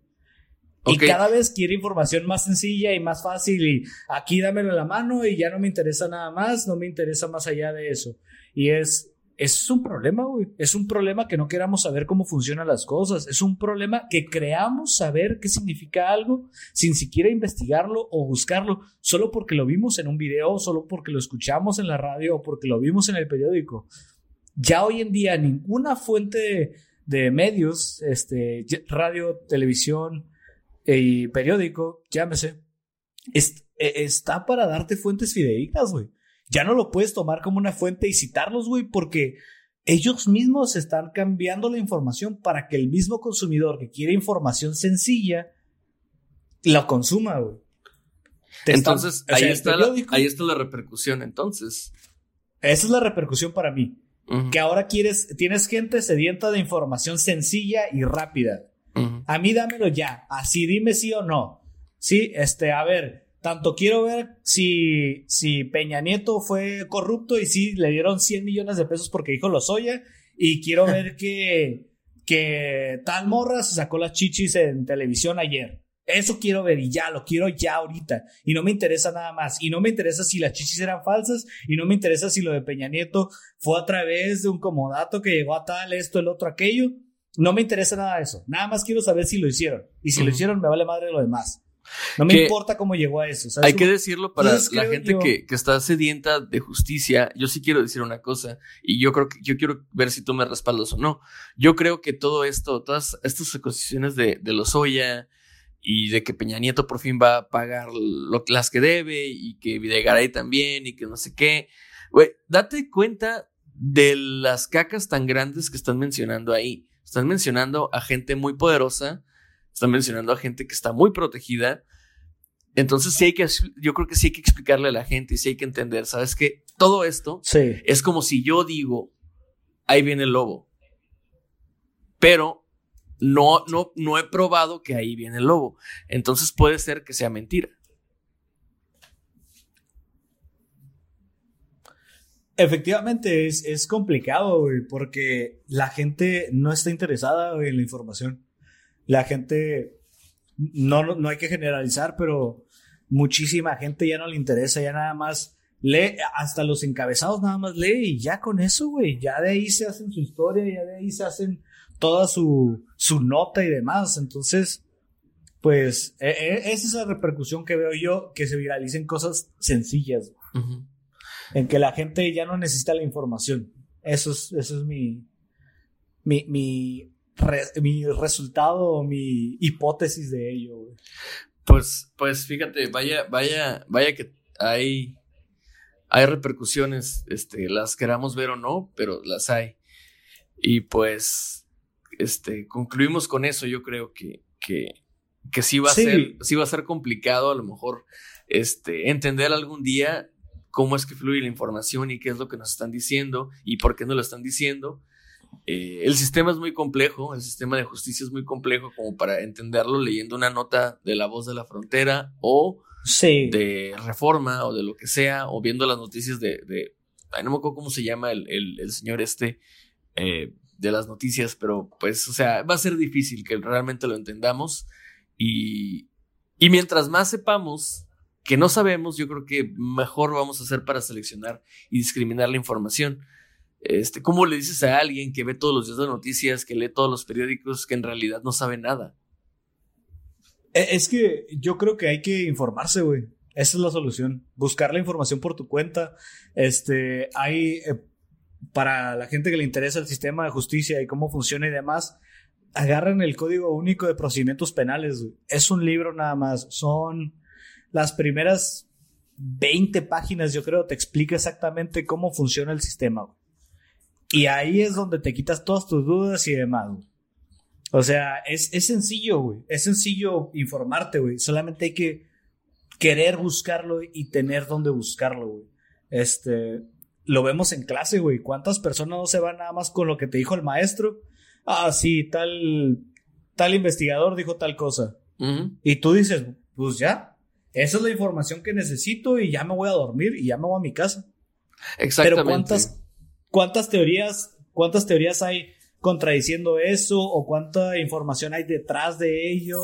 Y cada vez quiere información más sencilla y más fácil y aquí dámelo en la mano y ya no me interesa nada más, no me interesa más allá de eso. Y es, es un problema, güey. Es un problema que no queramos saber cómo funcionan las cosas. Es un problema que creamos saber qué significa algo sin siquiera investigarlo o buscarlo, solo porque lo vimos en un video, solo porque lo escuchamos en la radio o porque lo vimos en el periódico. Ya hoy en día ninguna fuente de, medios, este, radio, televisión eh, y periódico, llámese, e, está para darte fuentes fidedignas, güey ya no lo puedes tomar como una fuente y citarlos, güey, porque ellos mismos están cambiando la información para que el mismo consumidor que quiere información sencilla la consuma, güey. Entonces, ahí, está la, ahí está la repercusión, entonces. Esa es la repercusión para mí. Que ahora quieres, tienes gente sedienta de información sencilla y rápida. A mí dámelo ya. Así dime sí o no. Sí, este, a ver, tanto quiero ver si, si Peña Nieto fue corrupto y si le dieron 100 millones de pesos porque dijo lo soya. Y quiero [laughs] ver que, que tal morra se sacó las chichis en televisión ayer. Eso quiero ver y ya, lo quiero ya ahorita. Y no me interesa nada más. Y no me interesa si las chichis eran falsas. Y no me interesa si lo de Peña Nieto fue a través de un comodato que llegó a tal, esto, el otro, aquello. No me interesa nada de eso. Nada más quiero saber si lo hicieron. Y si lo hicieron, me vale madre lo demás. No me importa cómo llegó a eso. Hay que decirlo para la gente que, está sedienta de justicia. Yo sí quiero decir una cosa y yo creo que yo quiero ver si tú me respaldas o no. Yo creo que todo esto, todas estas acusaciones de, de Lozoya y de que Peña Nieto por fin va a pagar lo, las que debe y que Videgaray también y que no sé qué. Güey, date cuenta de las cacas tan grandes que están mencionando ahí. Están mencionando a gente muy poderosa están mencionando a gente que está muy protegida. Entonces sí hay que, yo creo que sí hay que explicarle a la gente y sí hay que entender, ¿sabes qué? Todo esto es como si yo digo, ahí viene el lobo. Pero no, no, no he probado que ahí viene el lobo. Entonces puede ser que sea mentira. Efectivamente, es, es complicado, güey, porque la gente no está interesada güey, en la información. La gente, no, no, hay que generalizar, pero muchísima gente ya no le interesa, ya nada más lee, hasta los encabezados nada más lee y ya con eso, güey, ya de ahí se hacen su historia, ya de ahí se hacen toda su, su nota y demás. Entonces, pues, e, e, esa es la repercusión que veo yo, que se viralicen cosas sencillas. En que la gente ya no necesita la información. Eso es, eso es mi, mi, mi, mi resultado, mi hipótesis de ello. Güey. Pues, pues fíjate, vaya, vaya, vaya que hay, hay repercusiones, este, las queramos ver o no, pero las hay. Y pues, este, concluimos con eso. Yo creo que, que, que sí va a ser, sí va a ser complicado a lo mejor, este, entender algún día cómo es que fluye la información y qué es lo que nos están diciendo y por qué no lo están diciendo. Eh, el sistema es muy complejo, el sistema de justicia es muy complejo como para entenderlo leyendo una nota de La Voz de la Frontera o de Reforma o de lo que sea, o viendo las noticias de, de no me acuerdo cómo se llama el, el, señor este eh, de las noticias, pero pues, o sea, va a ser difícil que realmente lo entendamos y, y mientras más sepamos que no sabemos, yo creo que mejor vamos a hacer para seleccionar y discriminar la información. Este, ¿Cómo le dices a alguien que ve todos los días de noticias, que lee todos los periódicos, que en realidad no sabe nada? E, es que yo creo que hay que informarse, güey. Esa es la solución. Buscar la información por tu cuenta. Este, hay, eh, para la gente que le interesa el sistema de justicia y cómo funciona y demás, agarren el Código Único de Procedimientos Penales. Es un libro nada más. Son las primeras 20 páginas, yo creo, te explica exactamente cómo funciona el sistema. Güey. Y ahí es donde te quitas todas tus dudas y demás, güey. O sea, es, es sencillo, güey. Es sencillo informarte, güey. Solamente hay que querer buscarlo y tener dónde buscarlo, güey. Este, lo vemos en clase, güey. ¿Cuántas personas no se van nada más con lo que te dijo el maestro? Ah, sí, tal, tal investigador dijo tal cosa. Y tú dices, pues ya, esa es la información que necesito y ya me voy a dormir y ya me voy a mi casa. Exactamente. Pero ¿cuántas, ¿Cuántas teorías, cuántas teorías hay contradiciendo eso o cuánta información hay detrás de ello?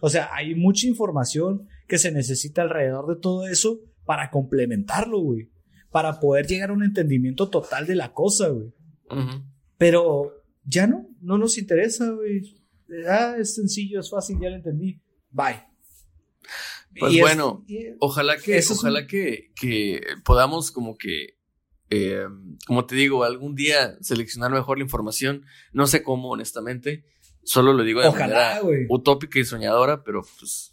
O sea, hay mucha información que se necesita alrededor de todo eso para complementarlo, güey. Para poder llegar a un entendimiento total de la cosa, güey. Pero ya no, no nos interesa, güey. Ah, es sencillo, es fácil, ya lo entendí. Bye. Pues bueno, ojalá que, ojalá que, que podamos como que eh, como te digo, algún día seleccionar mejor la información. No sé cómo, honestamente. Solo lo digo de manera utópica y soñadora, pero pues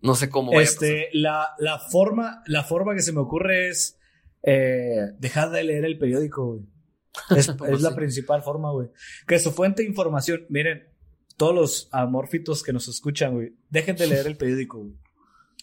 no sé cómo. Este, la, la, forma, la forma que se me ocurre es eh, dejar de leer el periódico, güey. [laughs] Es, es la principal forma, güey. Que su fuente de información, miren, todos los amorfitos que nos escuchan, güey, dejen de leer el periódico, güey.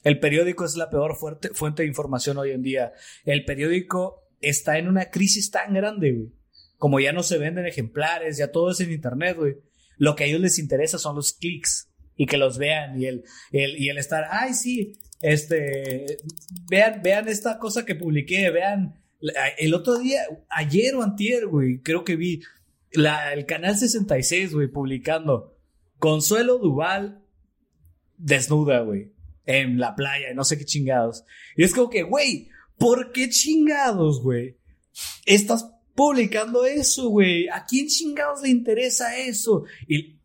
El periódico es la peor fuerte, fuente de información hoy en día. El periódico está en una crisis tan grande, güey. Como ya no se venden ejemplares, ya todo es en internet, güey. Lo que a ellos les interesa son los clics y que los vean y el, y el estar, ay, sí, este, vean, vean esta cosa que publiqué, vean, el otro día, ayer o antier, güey, creo que vi el canal 66, güey, publicando Consuelo Duval desnuda, güey, en la playa, no sé qué chingados. Y es como que, güey, ¿Por qué chingados, güey? Estás publicando eso, güey. ¿A quién chingados le interesa eso? Y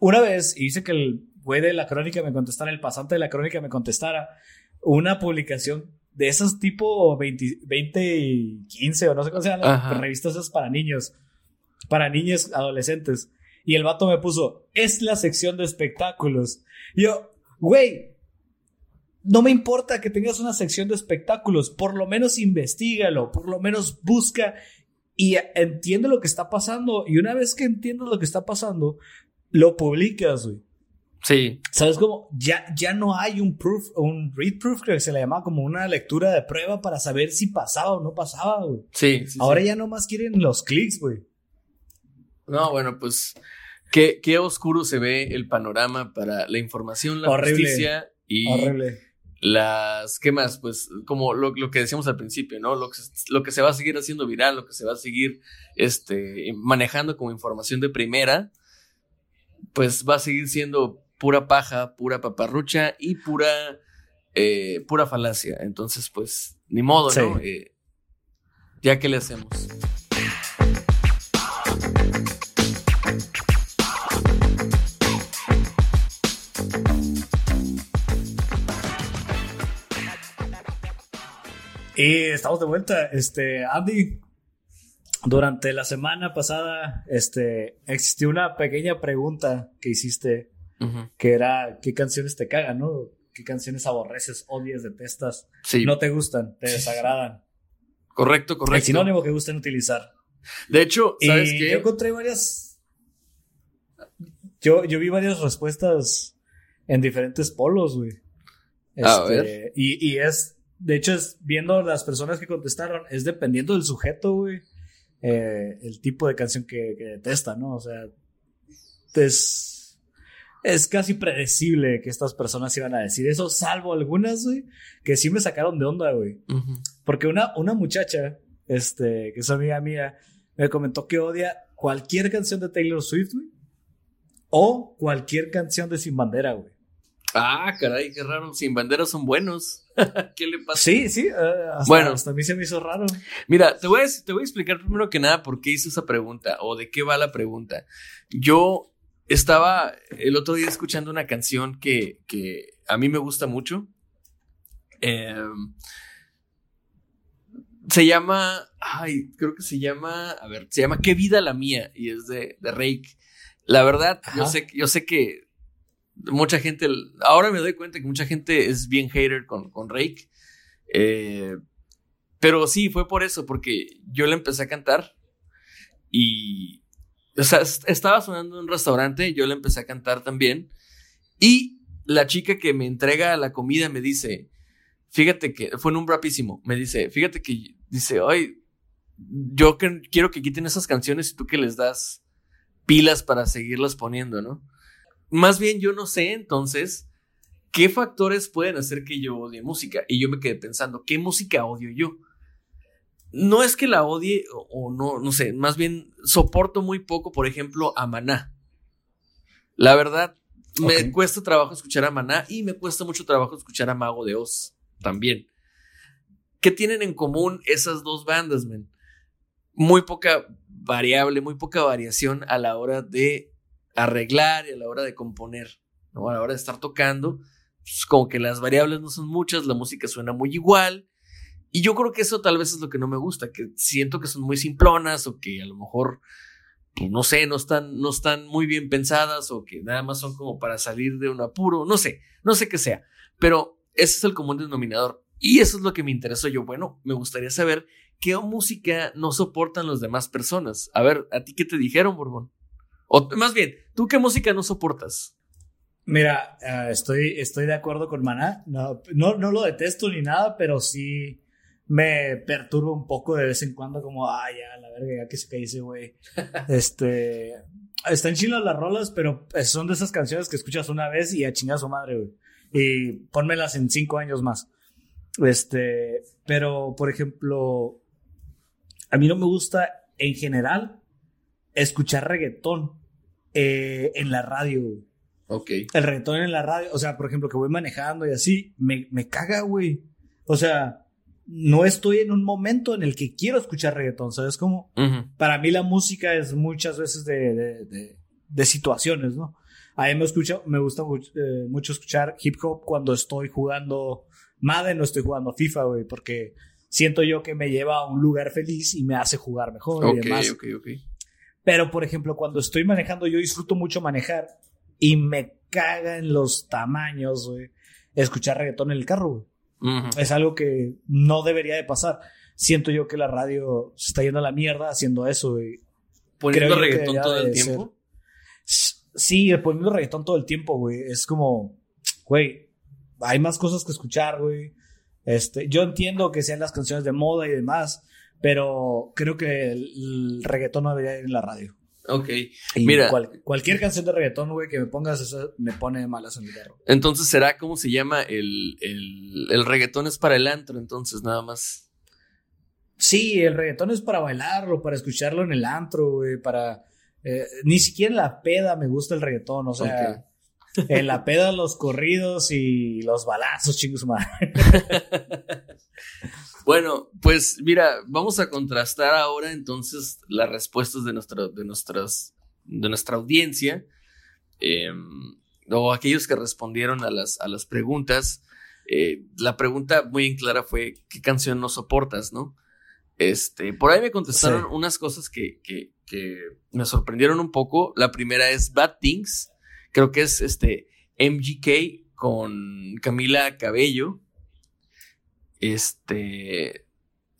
una vez hice que el güey de la crónica me contestara, el pasante de la crónica me contestara una publicación de esos tipo 20, 20 y 15 o no sé cómo se llaman las revistas esas para niños, para niños adolescentes. Y el vato me puso, es la sección de espectáculos. Y yo, güey, no me importa que tengas una sección de espectáculos, por lo menos investigalo, por lo menos busca y entiende lo que está pasando. Y una vez que entiendes lo que está pasando, lo publicas, güey. Sí. ¿Sabes cómo? Ya, ya no hay un proof, un read proof, creo que se le llama como una lectura de prueba para saber si pasaba o no pasaba, güey. Sí, Ahora ya no más quieren los clics, güey. No, bueno, pues qué, qué oscuro se ve el panorama para la información, la justicia y Horrible las, ¿qué más? Pues como lo, lo que decíamos al principio, ¿no? Lo que, lo que se va a seguir haciendo viral, lo que se va a seguir este, manejando como información de primera, pues va a seguir siendo pura paja, pura paparrucha y pura, eh, pura falacia. Entonces, pues, ni modo, ¿no? Eh, ya que le hacemos. Y estamos de vuelta. Este, Andy, durante la semana pasada, este, existió una pequeña pregunta que hiciste, que era, ¿qué canciones te cagan, no? ¿Qué canciones aborreces, odias, detestas? Sí. No te gustan, te desagradan. Correcto, correcto. El sinónimo que gustan utilizar. De hecho, ¿sabes qué? Yo encontré varias. Yo, yo vi varias respuestas en diferentes polos, güey. a ver. Este, y, y es de hecho, es viendo las personas que contestaron, es dependiendo del sujeto, güey, eh, el tipo de canción que, detesta, ¿no? O sea, es, es casi predecible que estas personas iban a decir eso, salvo algunas, güey, que sí me sacaron de onda, güey. Porque una, una muchacha, este, que es amiga mía, me comentó que odia cualquier canción de Taylor Swift, güey, o cualquier canción de Sin Bandera, güey. Ah, caray, qué raro. Sin banderas son buenos. [laughs] ¿Qué le pasa? Sí, sí. Eh, bueno, hasta a mí se me hizo raro. Mira, te voy, a, te voy a explicar primero que nada por qué hice esa pregunta o de qué va la pregunta. Yo estaba el otro día escuchando una canción que, que a mí me gusta mucho. Em, se llama, ay, creo que se llama, a ver, se llama Qué vida la mía y es de, de Rake. La verdad, yo sé, yo sé que mucha gente, ahora me doy cuenta que mucha gente es bien hater con, con Rake. Eh, pero sí, fue por eso, porque yo le empecé a cantar y, o sea, estaba sonando en un restaurante, yo le empecé a cantar también y la chica que me entrega la comida me dice, fíjate que, fue en un rapísimo, me dice, fíjate que, dice, ay, yo quiero que quiten esas canciones y tú que les das pilas para seguirlas poniendo, ¿no? Más bien yo no sé entonces qué factores pueden hacer que yo odie música. Y yo me quedé pensando, ¿qué música odio yo? No es que la odie o, no, no sé, más bien soporto muy poco, por ejemplo, a Maná. La verdad, me cuesta trabajo escuchar a Maná y me cuesta mucho trabajo escuchar a Mago de Oz también. ¿Qué tienen en común esas dos bandas, men? Muy poca variable, muy poca variación a la hora de arreglar y a la hora de componer. A la hora de estar tocando, pues como que las variables no son muchas, la música suena muy igual. Y yo creo que eso tal vez es lo que no me gusta, que siento que son muy simplonas o que a lo mejor, pues no sé, no están, no están muy bien pensadas o que nada más son como para salir de un apuro, no sé, no sé qué sea. Pero ese es el común denominador. Y eso es lo que me interesó yo. Bueno, me gustaría saber qué música no soportan las demás personas. A ver, ¿a ti qué te dijeron, Borbón? O más bien, ¿tú qué música no soportas? Mira, eh, estoy, estoy de acuerdo con Maná. No, no, no, lo detesto ni nada, pero sí me perturba un poco de vez en cuando, como, ay, ya, la verga, ya que se cae ese güey. [laughs] este. Están chilas las rolas, pero son de esas canciones que escuchas una vez y a chingar su madre, güey. Y pónmelas en cinco años más. Este. Pero, por ejemplo, a mí no me gusta en general escuchar reggaetón eh, en la radio. Ok. El reggaetón en la radio, o sea, por ejemplo, que voy manejando y así, me, me caga, güey. O sea, no estoy en un momento en el que quiero escuchar reggaetón, ¿sabes cómo? Para mí la música es muchas veces de, de, situaciones, ¿no? A mí me gusta eh, mucho, escuchar hip hop cuando estoy jugando Madden no estoy jugando FIFA, güey, porque siento yo que me lleva a un lugar feliz y me hace jugar mejor y demás. Ok, ok, pero, por ejemplo, cuando estoy manejando, yo disfruto mucho manejar y me caga en los tamaños, güey, escuchar reggaetón en el carro, güey. Es algo que no debería de pasar. Siento yo que la radio se está yendo a la mierda haciendo eso, güey. ¿Poniendo reggaetón todo el tiempo? Sí, poniendo reggaetón todo el tiempo, güey. Es como, güey, hay más cosas que escuchar, güey. Este, yo entiendo que sean las canciones de moda y demás, pero creo que el, reggaetón no debería ir en la radio. Ok. Y Mira. cual- cualquier canción de reggaetón, güey, que me pongas, eso me pone malas en mi carro. Entonces será como se llama el, el, el reggaetón es para el antro, entonces nada más. Sí, el reggaetón es para bailarlo, para escucharlo en el antro, güey, para... eh, ni siquiera en la peda me gusta el reggaetón, o sea... En la peda los corridos y los balazos, chingos madre. [laughs] Bueno, pues mira, vamos a contrastar ahora entonces las respuestas de, nuestra, de, nuestras, de nuestra audiencia eh, o aquellos que respondieron a las, a las preguntas. Eh, la pregunta muy en clara fue, ¿qué canción no soportas, no? Este, por ahí me contestaron Sí. unas cosas que, que, que me sorprendieron un poco. La primera es Bad Things, creo que es este MGK con Camila Cabello. Este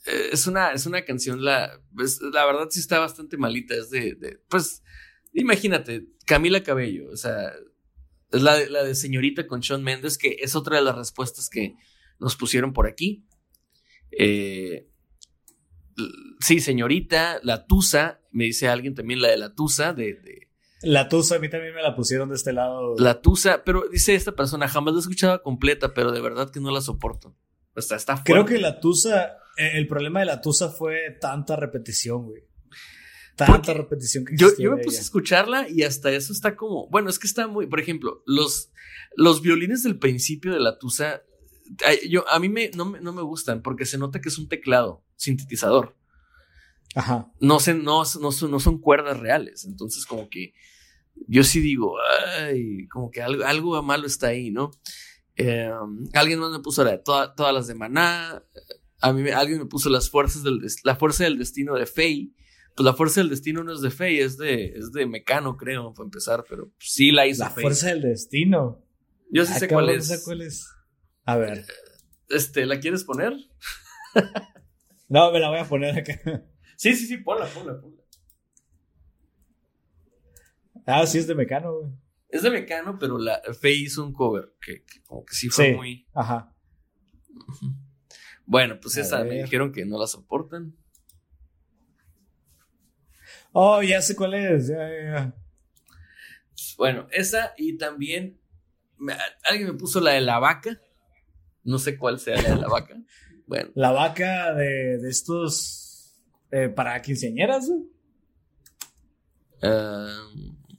eh, es una, es una canción, la, pues, la verdad sí está bastante malita. Es de, pues, imagínate, Camila Cabello, o sea, es la, de- la de señorita con Sean Mendes, que es otra de las respuestas que nos pusieron por aquí. Eh, sí, señorita, la Tusa, me dice alguien también la de la Tusa, de La tusa a mí también me la pusieron de este lado. la Tusa, pero dice esta persona, jamás la he escuchado completa, pero de verdad que no la soporto. O sea, está fuerte. Creo que la tusa, eh, el problema de la tusa fue tanta repetición, güey. Tanta Porque repetición que Yo, yo me puse a escucharla y hasta eso está como. Bueno, es que está muy. Por ejemplo, los, los violines del principio de la Tusa. ay, Yo, a mí me, no, me, no me gustan porque se nota que es un teclado sintetizador. Ajá. No, se, no, no, son, no son cuerdas reales. Entonces, como que yo sí digo, ay, como que algo, algo malo está ahí, ¿no? Eh, alguien más me puso la toda- todas las de Maná. A mí alguien me puso las fuerzas del la fuerza del destino de Faye. Pues la fuerza del destino no es de Faye, es de, es de Mecano, creo, para empezar, pero sí la hizo La Faye. fuerza del destino. Yo sí Ah, sé cuál ¿esa es. cuál es? A ver. Este, ¿la quieres poner? [laughs] No, me la voy a poner acá. Sí, sí, sí, ponla, ponla, ponla. Ah, sí es de Mecano, güey. Es de Mecano, pero la Faye hizo un cover que, que como que sí fue Sí. muy. Ajá. [laughs] Bueno, pues A esa me dijeron que no la soportan. Oh, ya sé cuál es. Ya, ya. Bueno, esa y también me- alguien me puso la de la vaca. No sé cuál sea la de la vaca. [laughs] Bueno, La vaca de, de estos eh, para quinceañeras, güey.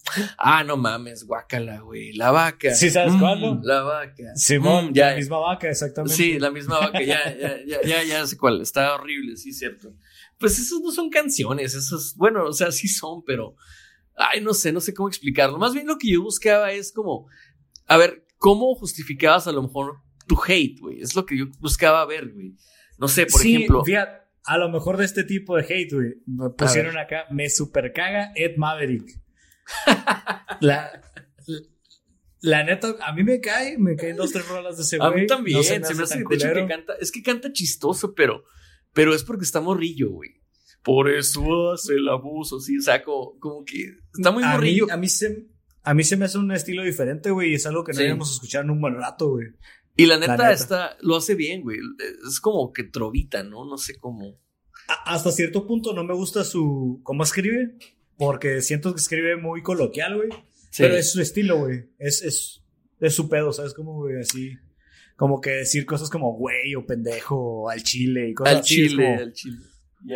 [laughs] ah, no mames, guácala, güey. La vaca. Sí, ¿sabes Mm, cuál, no? La vaca. Simón, Mm, ya. la misma vaca, exactamente. Sí, la misma vaca, ya, ya, ya, ya, ya sé cuál. Está horrible, sí, cierto. Pues esos no son canciones, esos, bueno, o sea, sí son, pero. Ay, no sé, no sé cómo explicarlo. Más bien lo que yo buscaba es como. A ver, ¿cómo justificabas a lo mejor tu hate, güey? Es lo que yo buscaba ver, güey. No sé, por Sí, ejemplo. fíjate, a lo mejor de este tipo de hate, güey. Me pusieron acá, me super caga Ed Maverick. La, la neta, a mí me cae, me caen dos, tres rolas de ese güey. A mí también, no se me hace, hecho, que culero. canta, es que canta chistoso, pero, pero es porque está morrillo, güey. Por eso hace el abuso, sí, o sea, como, como que está muy a mí, morrillo. a mí se, a mí se me hace un estilo diferente, güey, y es algo que no Sí. habíamos escuchado en un buen rato, güey. Y la neta, neta. está, lo hace bien, güey. Es como que trovita, ¿no? No sé cómo. A- hasta cierto punto no me gusta su, cómo escribe, porque siento que escribe muy coloquial, güey. Pero es su estilo, güey. Es, es, es su pedo, ¿sabes? Como, güey, así. Como que decir cosas como güey o pendejo o al chile y cosas al así. chile, como- al chile.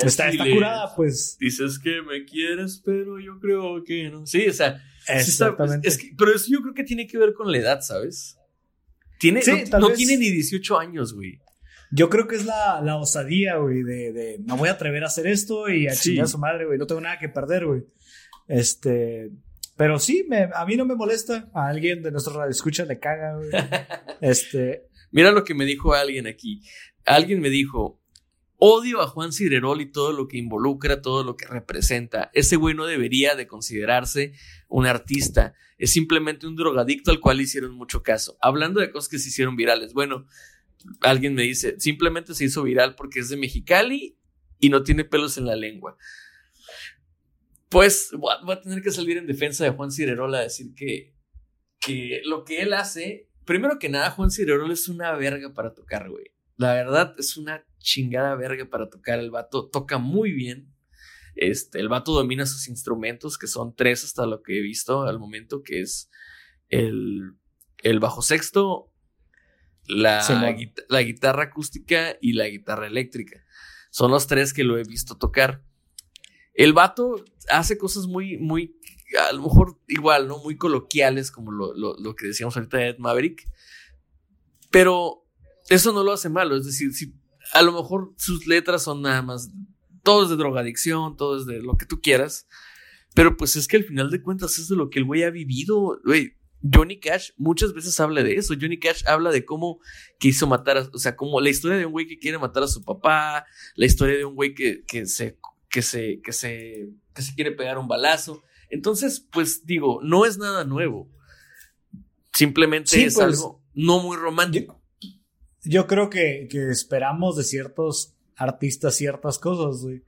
Está, está curada, pues. Dices que me quieres, pero yo creo que no. Sí, o sea, sí está- Exactamente. es que- pero eso yo creo que tiene que ver con la edad, ¿sabes? Tiene, Sí, no, tiene ni 18 años, güey. Yo creo que es la, la osadía, güey, de, de me voy a atrever a hacer esto y a Sí. chingar a su madre, güey. No tengo nada que perder, güey. Este. Pero sí, me, a mí no me molesta. A alguien de nuestro radio escucha le caga, güey. [laughs] Este. Mira lo que me dijo alguien aquí. Alguien me dijo, odio a Juan Cirerol y todo lo que involucra, todo lo que representa. Ese güey no debería de considerarse un artista. Es simplemente un drogadicto al cual hicieron mucho caso. Hablando de cosas que se hicieron virales. Bueno, alguien me dice, simplemente se hizo viral porque es de Mexicali y no tiene pelos en la lengua. Pues voy a, tener que salir en defensa de Juan Cirerol a decir que, que lo que él hace, primero que nada, Juan Cirerol es una verga para tocar, güey. La verdad es una chingada verga para tocar. El vato toca muy bien. Este, el vato domina sus instrumentos, que son tres hasta lo que he visto al momento, que es el, el bajo sexto, la, la guitarra acústica y la guitarra eléctrica. Son los tres que lo he visto tocar. El vato hace cosas muy, muy, a lo mejor igual, ¿no? Muy coloquiales, como lo, lo, que decíamos ahorita de Ed Maverick. Pero eso no lo hace malo. Es decir, si a lo mejor sus letras son nada más, todo es de drogadicción, todo es de lo que tú quieras. Pero pues es que al final de cuentas es de lo que el güey ha vivido. Johnny Cash muchas veces habla de eso. Johnny Cash habla de cómo quiso matar, a, o sea, como la historia de un güey que quiere matar a su papá, la historia de un güey que, que, se, que, se, que, se, que se quiere pegar un balazo. Entonces, pues digo, no es nada nuevo. Simplemente es pues, algo no muy romántico. Yo, creo que, que, esperamos de ciertos artistas ciertas cosas, güey.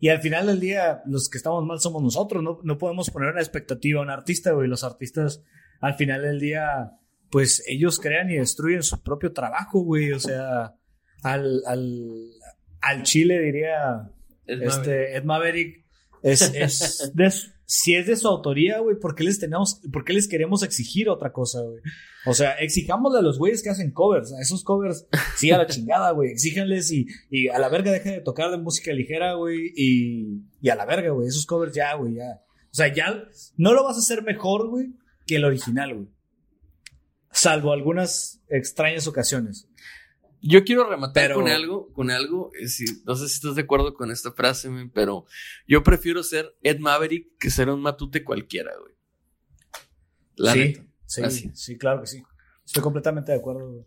Y al final del día, los que estamos mal somos nosotros, no, no podemos poner una expectativa a un artista, güey. Los artistas al final del día, pues ellos crean y destruyen su propio trabajo, güey. O sea, al, al, al Chile diría Ed este, Ed Maverick, es, es si es de su autoría, güey, ¿por qué les tenemos, por qué les queremos exigir otra cosa, güey? O sea, exijamos a los güeyes que hacen covers, a esos covers, sí, a la chingada, güey, exíjanles y, y a la verga dejen de tocar de música ligera, güey, y, y a la verga, güey, esos covers ya, güey, ya. O sea, ya no lo vas a hacer mejor, güey, que el original, güey. Salvo algunas extrañas ocasiones. Yo quiero rematar con algo, con algo, no sé si estás de acuerdo con esta frase, pero yo prefiero ser Ed Maverick que ser un matute cualquiera, güey. La sí, sí, sí, claro que sí. Estoy completamente de acuerdo. Güey.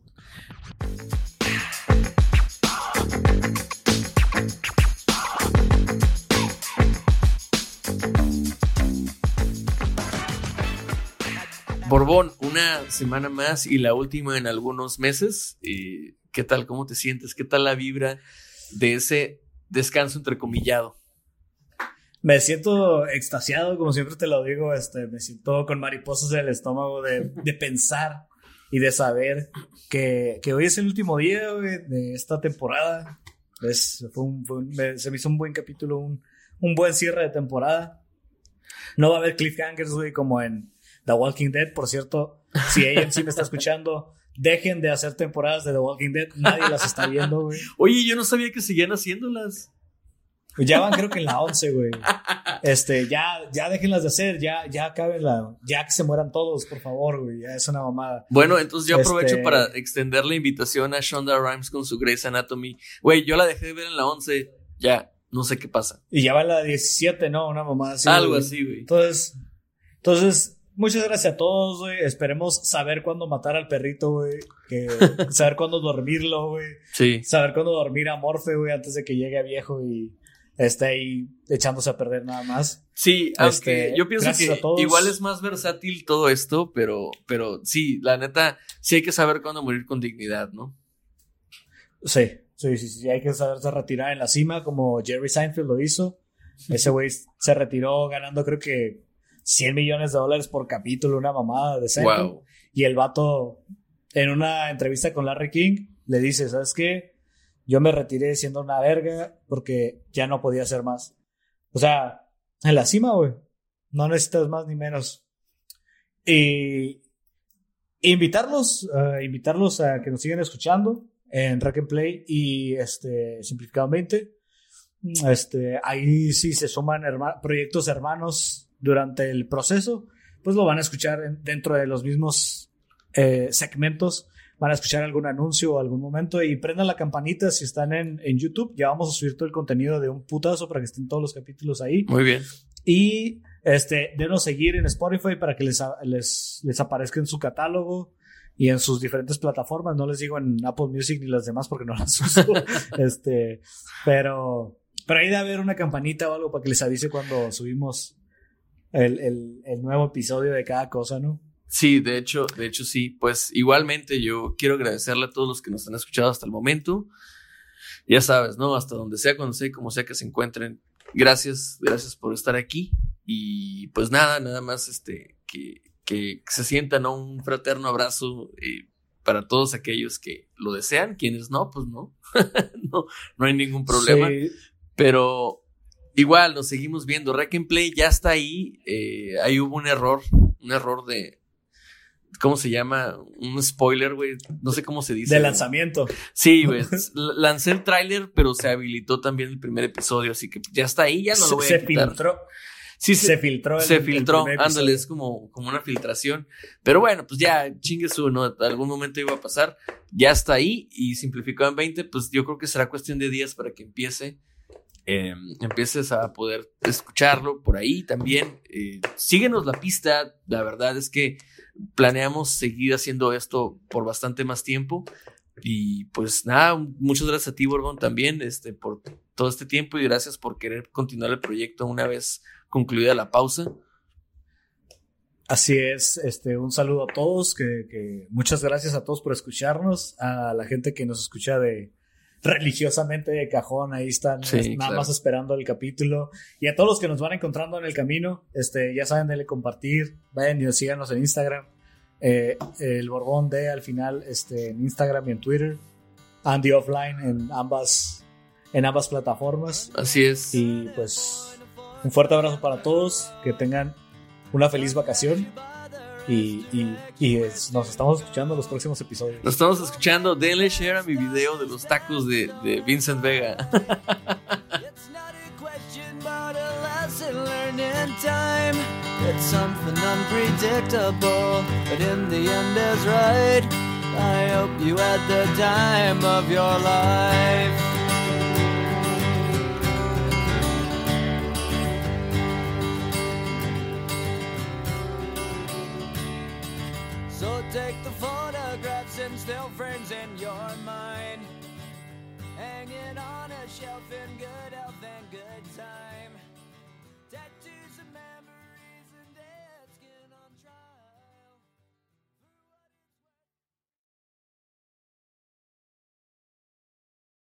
Borbón, una semana más y la última en algunos meses. ¿Qué tal? ¿Cómo te sientes? ¿Qué tal la vibra de ese descanso entrecomillado? Me siento extasiado, como siempre te lo digo, este, me siento con mariposas en el estómago de, pensar y de saber que, hoy es el último día de esta temporada. se me hizo un buen capítulo, un, un buen cierre de temporada. No va a haber cliffhangers, güey, como en The Walking Dead, por cierto, si AMC me está escuchando, dejen de hacer temporadas de The Walking Dead, nadie las está viendo, güey. [laughs] Oye, yo no sabía que seguían haciéndolas. Pues ya van creo que en la 11, güey. Este, ya, ya déjenlas de hacer, ya, ya acaben la, ya que se mueran todos, por favor, güey, ya es una mamada. Bueno, entonces yo aprovecho este para extender la invitación a Shonda Rhimes con su Grey's Anatomy. Güey, yo la dejé de ver en la 11, ya, no sé qué pasa. Y ya va en la 17, ¿no? Una mamada así. Algo así, güey. Entonces, entonces, Muchas gracias a todos, güey. Esperemos saber cuándo matar al perrito, güey. [laughs] saber cuándo dormirlo, güey. Sí. Saber cuándo dormir a Morfe, güey, antes de que llegue a viejo y esté ahí echándose a perder nada más. Sí, aunque este, yo pienso que igual es más versátil todo esto, pero, pero sí, la neta, sí hay que saber cuándo morir con dignidad, ¿no? Sí, sí, sí, sí. Hay que saberse retirar en la cima, como Jerry Seinfeld lo hizo. Ese güey se retiró ganando, creo que 100 millones de dólares por capítulo, una mamada de wow. Y el vato, en una entrevista con Larry King, le dice, ¿sabes qué? Yo me retiré siendo una verga porque ya no podía hacer más. O sea, en la cima, güey. No necesitas más ni menos. Y invitarlos, uh, invitarlos a que nos sigan escuchando en Rack and Play y este, simplificadamente. Este, ahí sí se suman proyectos hermanos durante el proceso, pues lo van a escuchar dentro de los mismos eh, segmentos. Van a escuchar algún anuncio o algún momento y prendan la campanita si están en, en YouTube. Ya vamos a subir todo el contenido de un putazo para que estén todos los capítulos ahí. Muy bien. Y este, denos seguir en Spotify para que les, les, les aparezca en su catálogo y en sus diferentes plataformas. No les digo en Apple Music ni las demás porque no las [laughs] uso. este, pero, pero ahí debe haber una campanita o algo para que les avise cuando subimos el, el, nuevo episodio de cada cosa, ¿no? Sí, de hecho, de hecho sí. Pues igualmente yo quiero agradecerle a todos los que nos han escuchado hasta el momento. Ya sabes, ¿no? Hasta donde sea, cuando sea, como sea que se encuentren. Gracias, gracias por estar aquí. Y pues nada, nada más este, que, que se sientan un fraterno abrazo eh, para todos aquellos que lo desean. Quienes no, pues no. [laughs] no, no hay ningún problema. Pero igual nos seguimos viendo. Wreck and Play ya está ahí. eh, ahí hubo un error, un error de. ¿Cómo se llama? Un spoiler, güey. No sé cómo se dice. De lanzamiento. Sí, güey. [laughs] Lancé el tráiler, pero se habilitó también el primer episodio, así que ya está ahí, ya no lo voy se a quitar. filtró. Sí, Se, se, filtró. el- se el filtró, primer ándale, es como, como una filtración. Pero bueno, pues ya, chingue su, ¿no? Algún momento iba a pasar. Ya está ahí y simplificado en 20, pues yo creo que será cuestión de días para que empiece. Eh, empieces a poder escucharlo por ahí también. Eh, síguenos la pista, la verdad es que planeamos seguir haciendo esto por bastante más tiempo. Y pues nada, muchas gracias a ti, Borbón, también, este, por todo este tiempo y gracias por querer continuar el proyecto una vez concluida la pausa. Así es, este, un saludo a todos, que muchas gracias a todos por escucharnos, a la gente que nos escucha de religiosamente de cajón, ahí están Sí, es- nada claro. más esperando el capítulo, y a todos los que nos van encontrando en el camino, este, ya saben, denle compartir, vayan y síganos en Instagram, eh, el Borbón de al final, este, en Instagram y en Twitter, Andy Offline en ambas, en ambas plataformas, Así es. y pues un fuerte abrazo para todos, que tengan una feliz vacación y, y- y es- nos estamos escuchando en los próximos episodios. Nos estamos escuchando. Denle share a mi video de los tacos de, de Vincent Vega. [laughs] It's not a question, but a lesson learned in time. It's something unpredictable, but in the end is right. I hope you had the time of your life. yourself in good.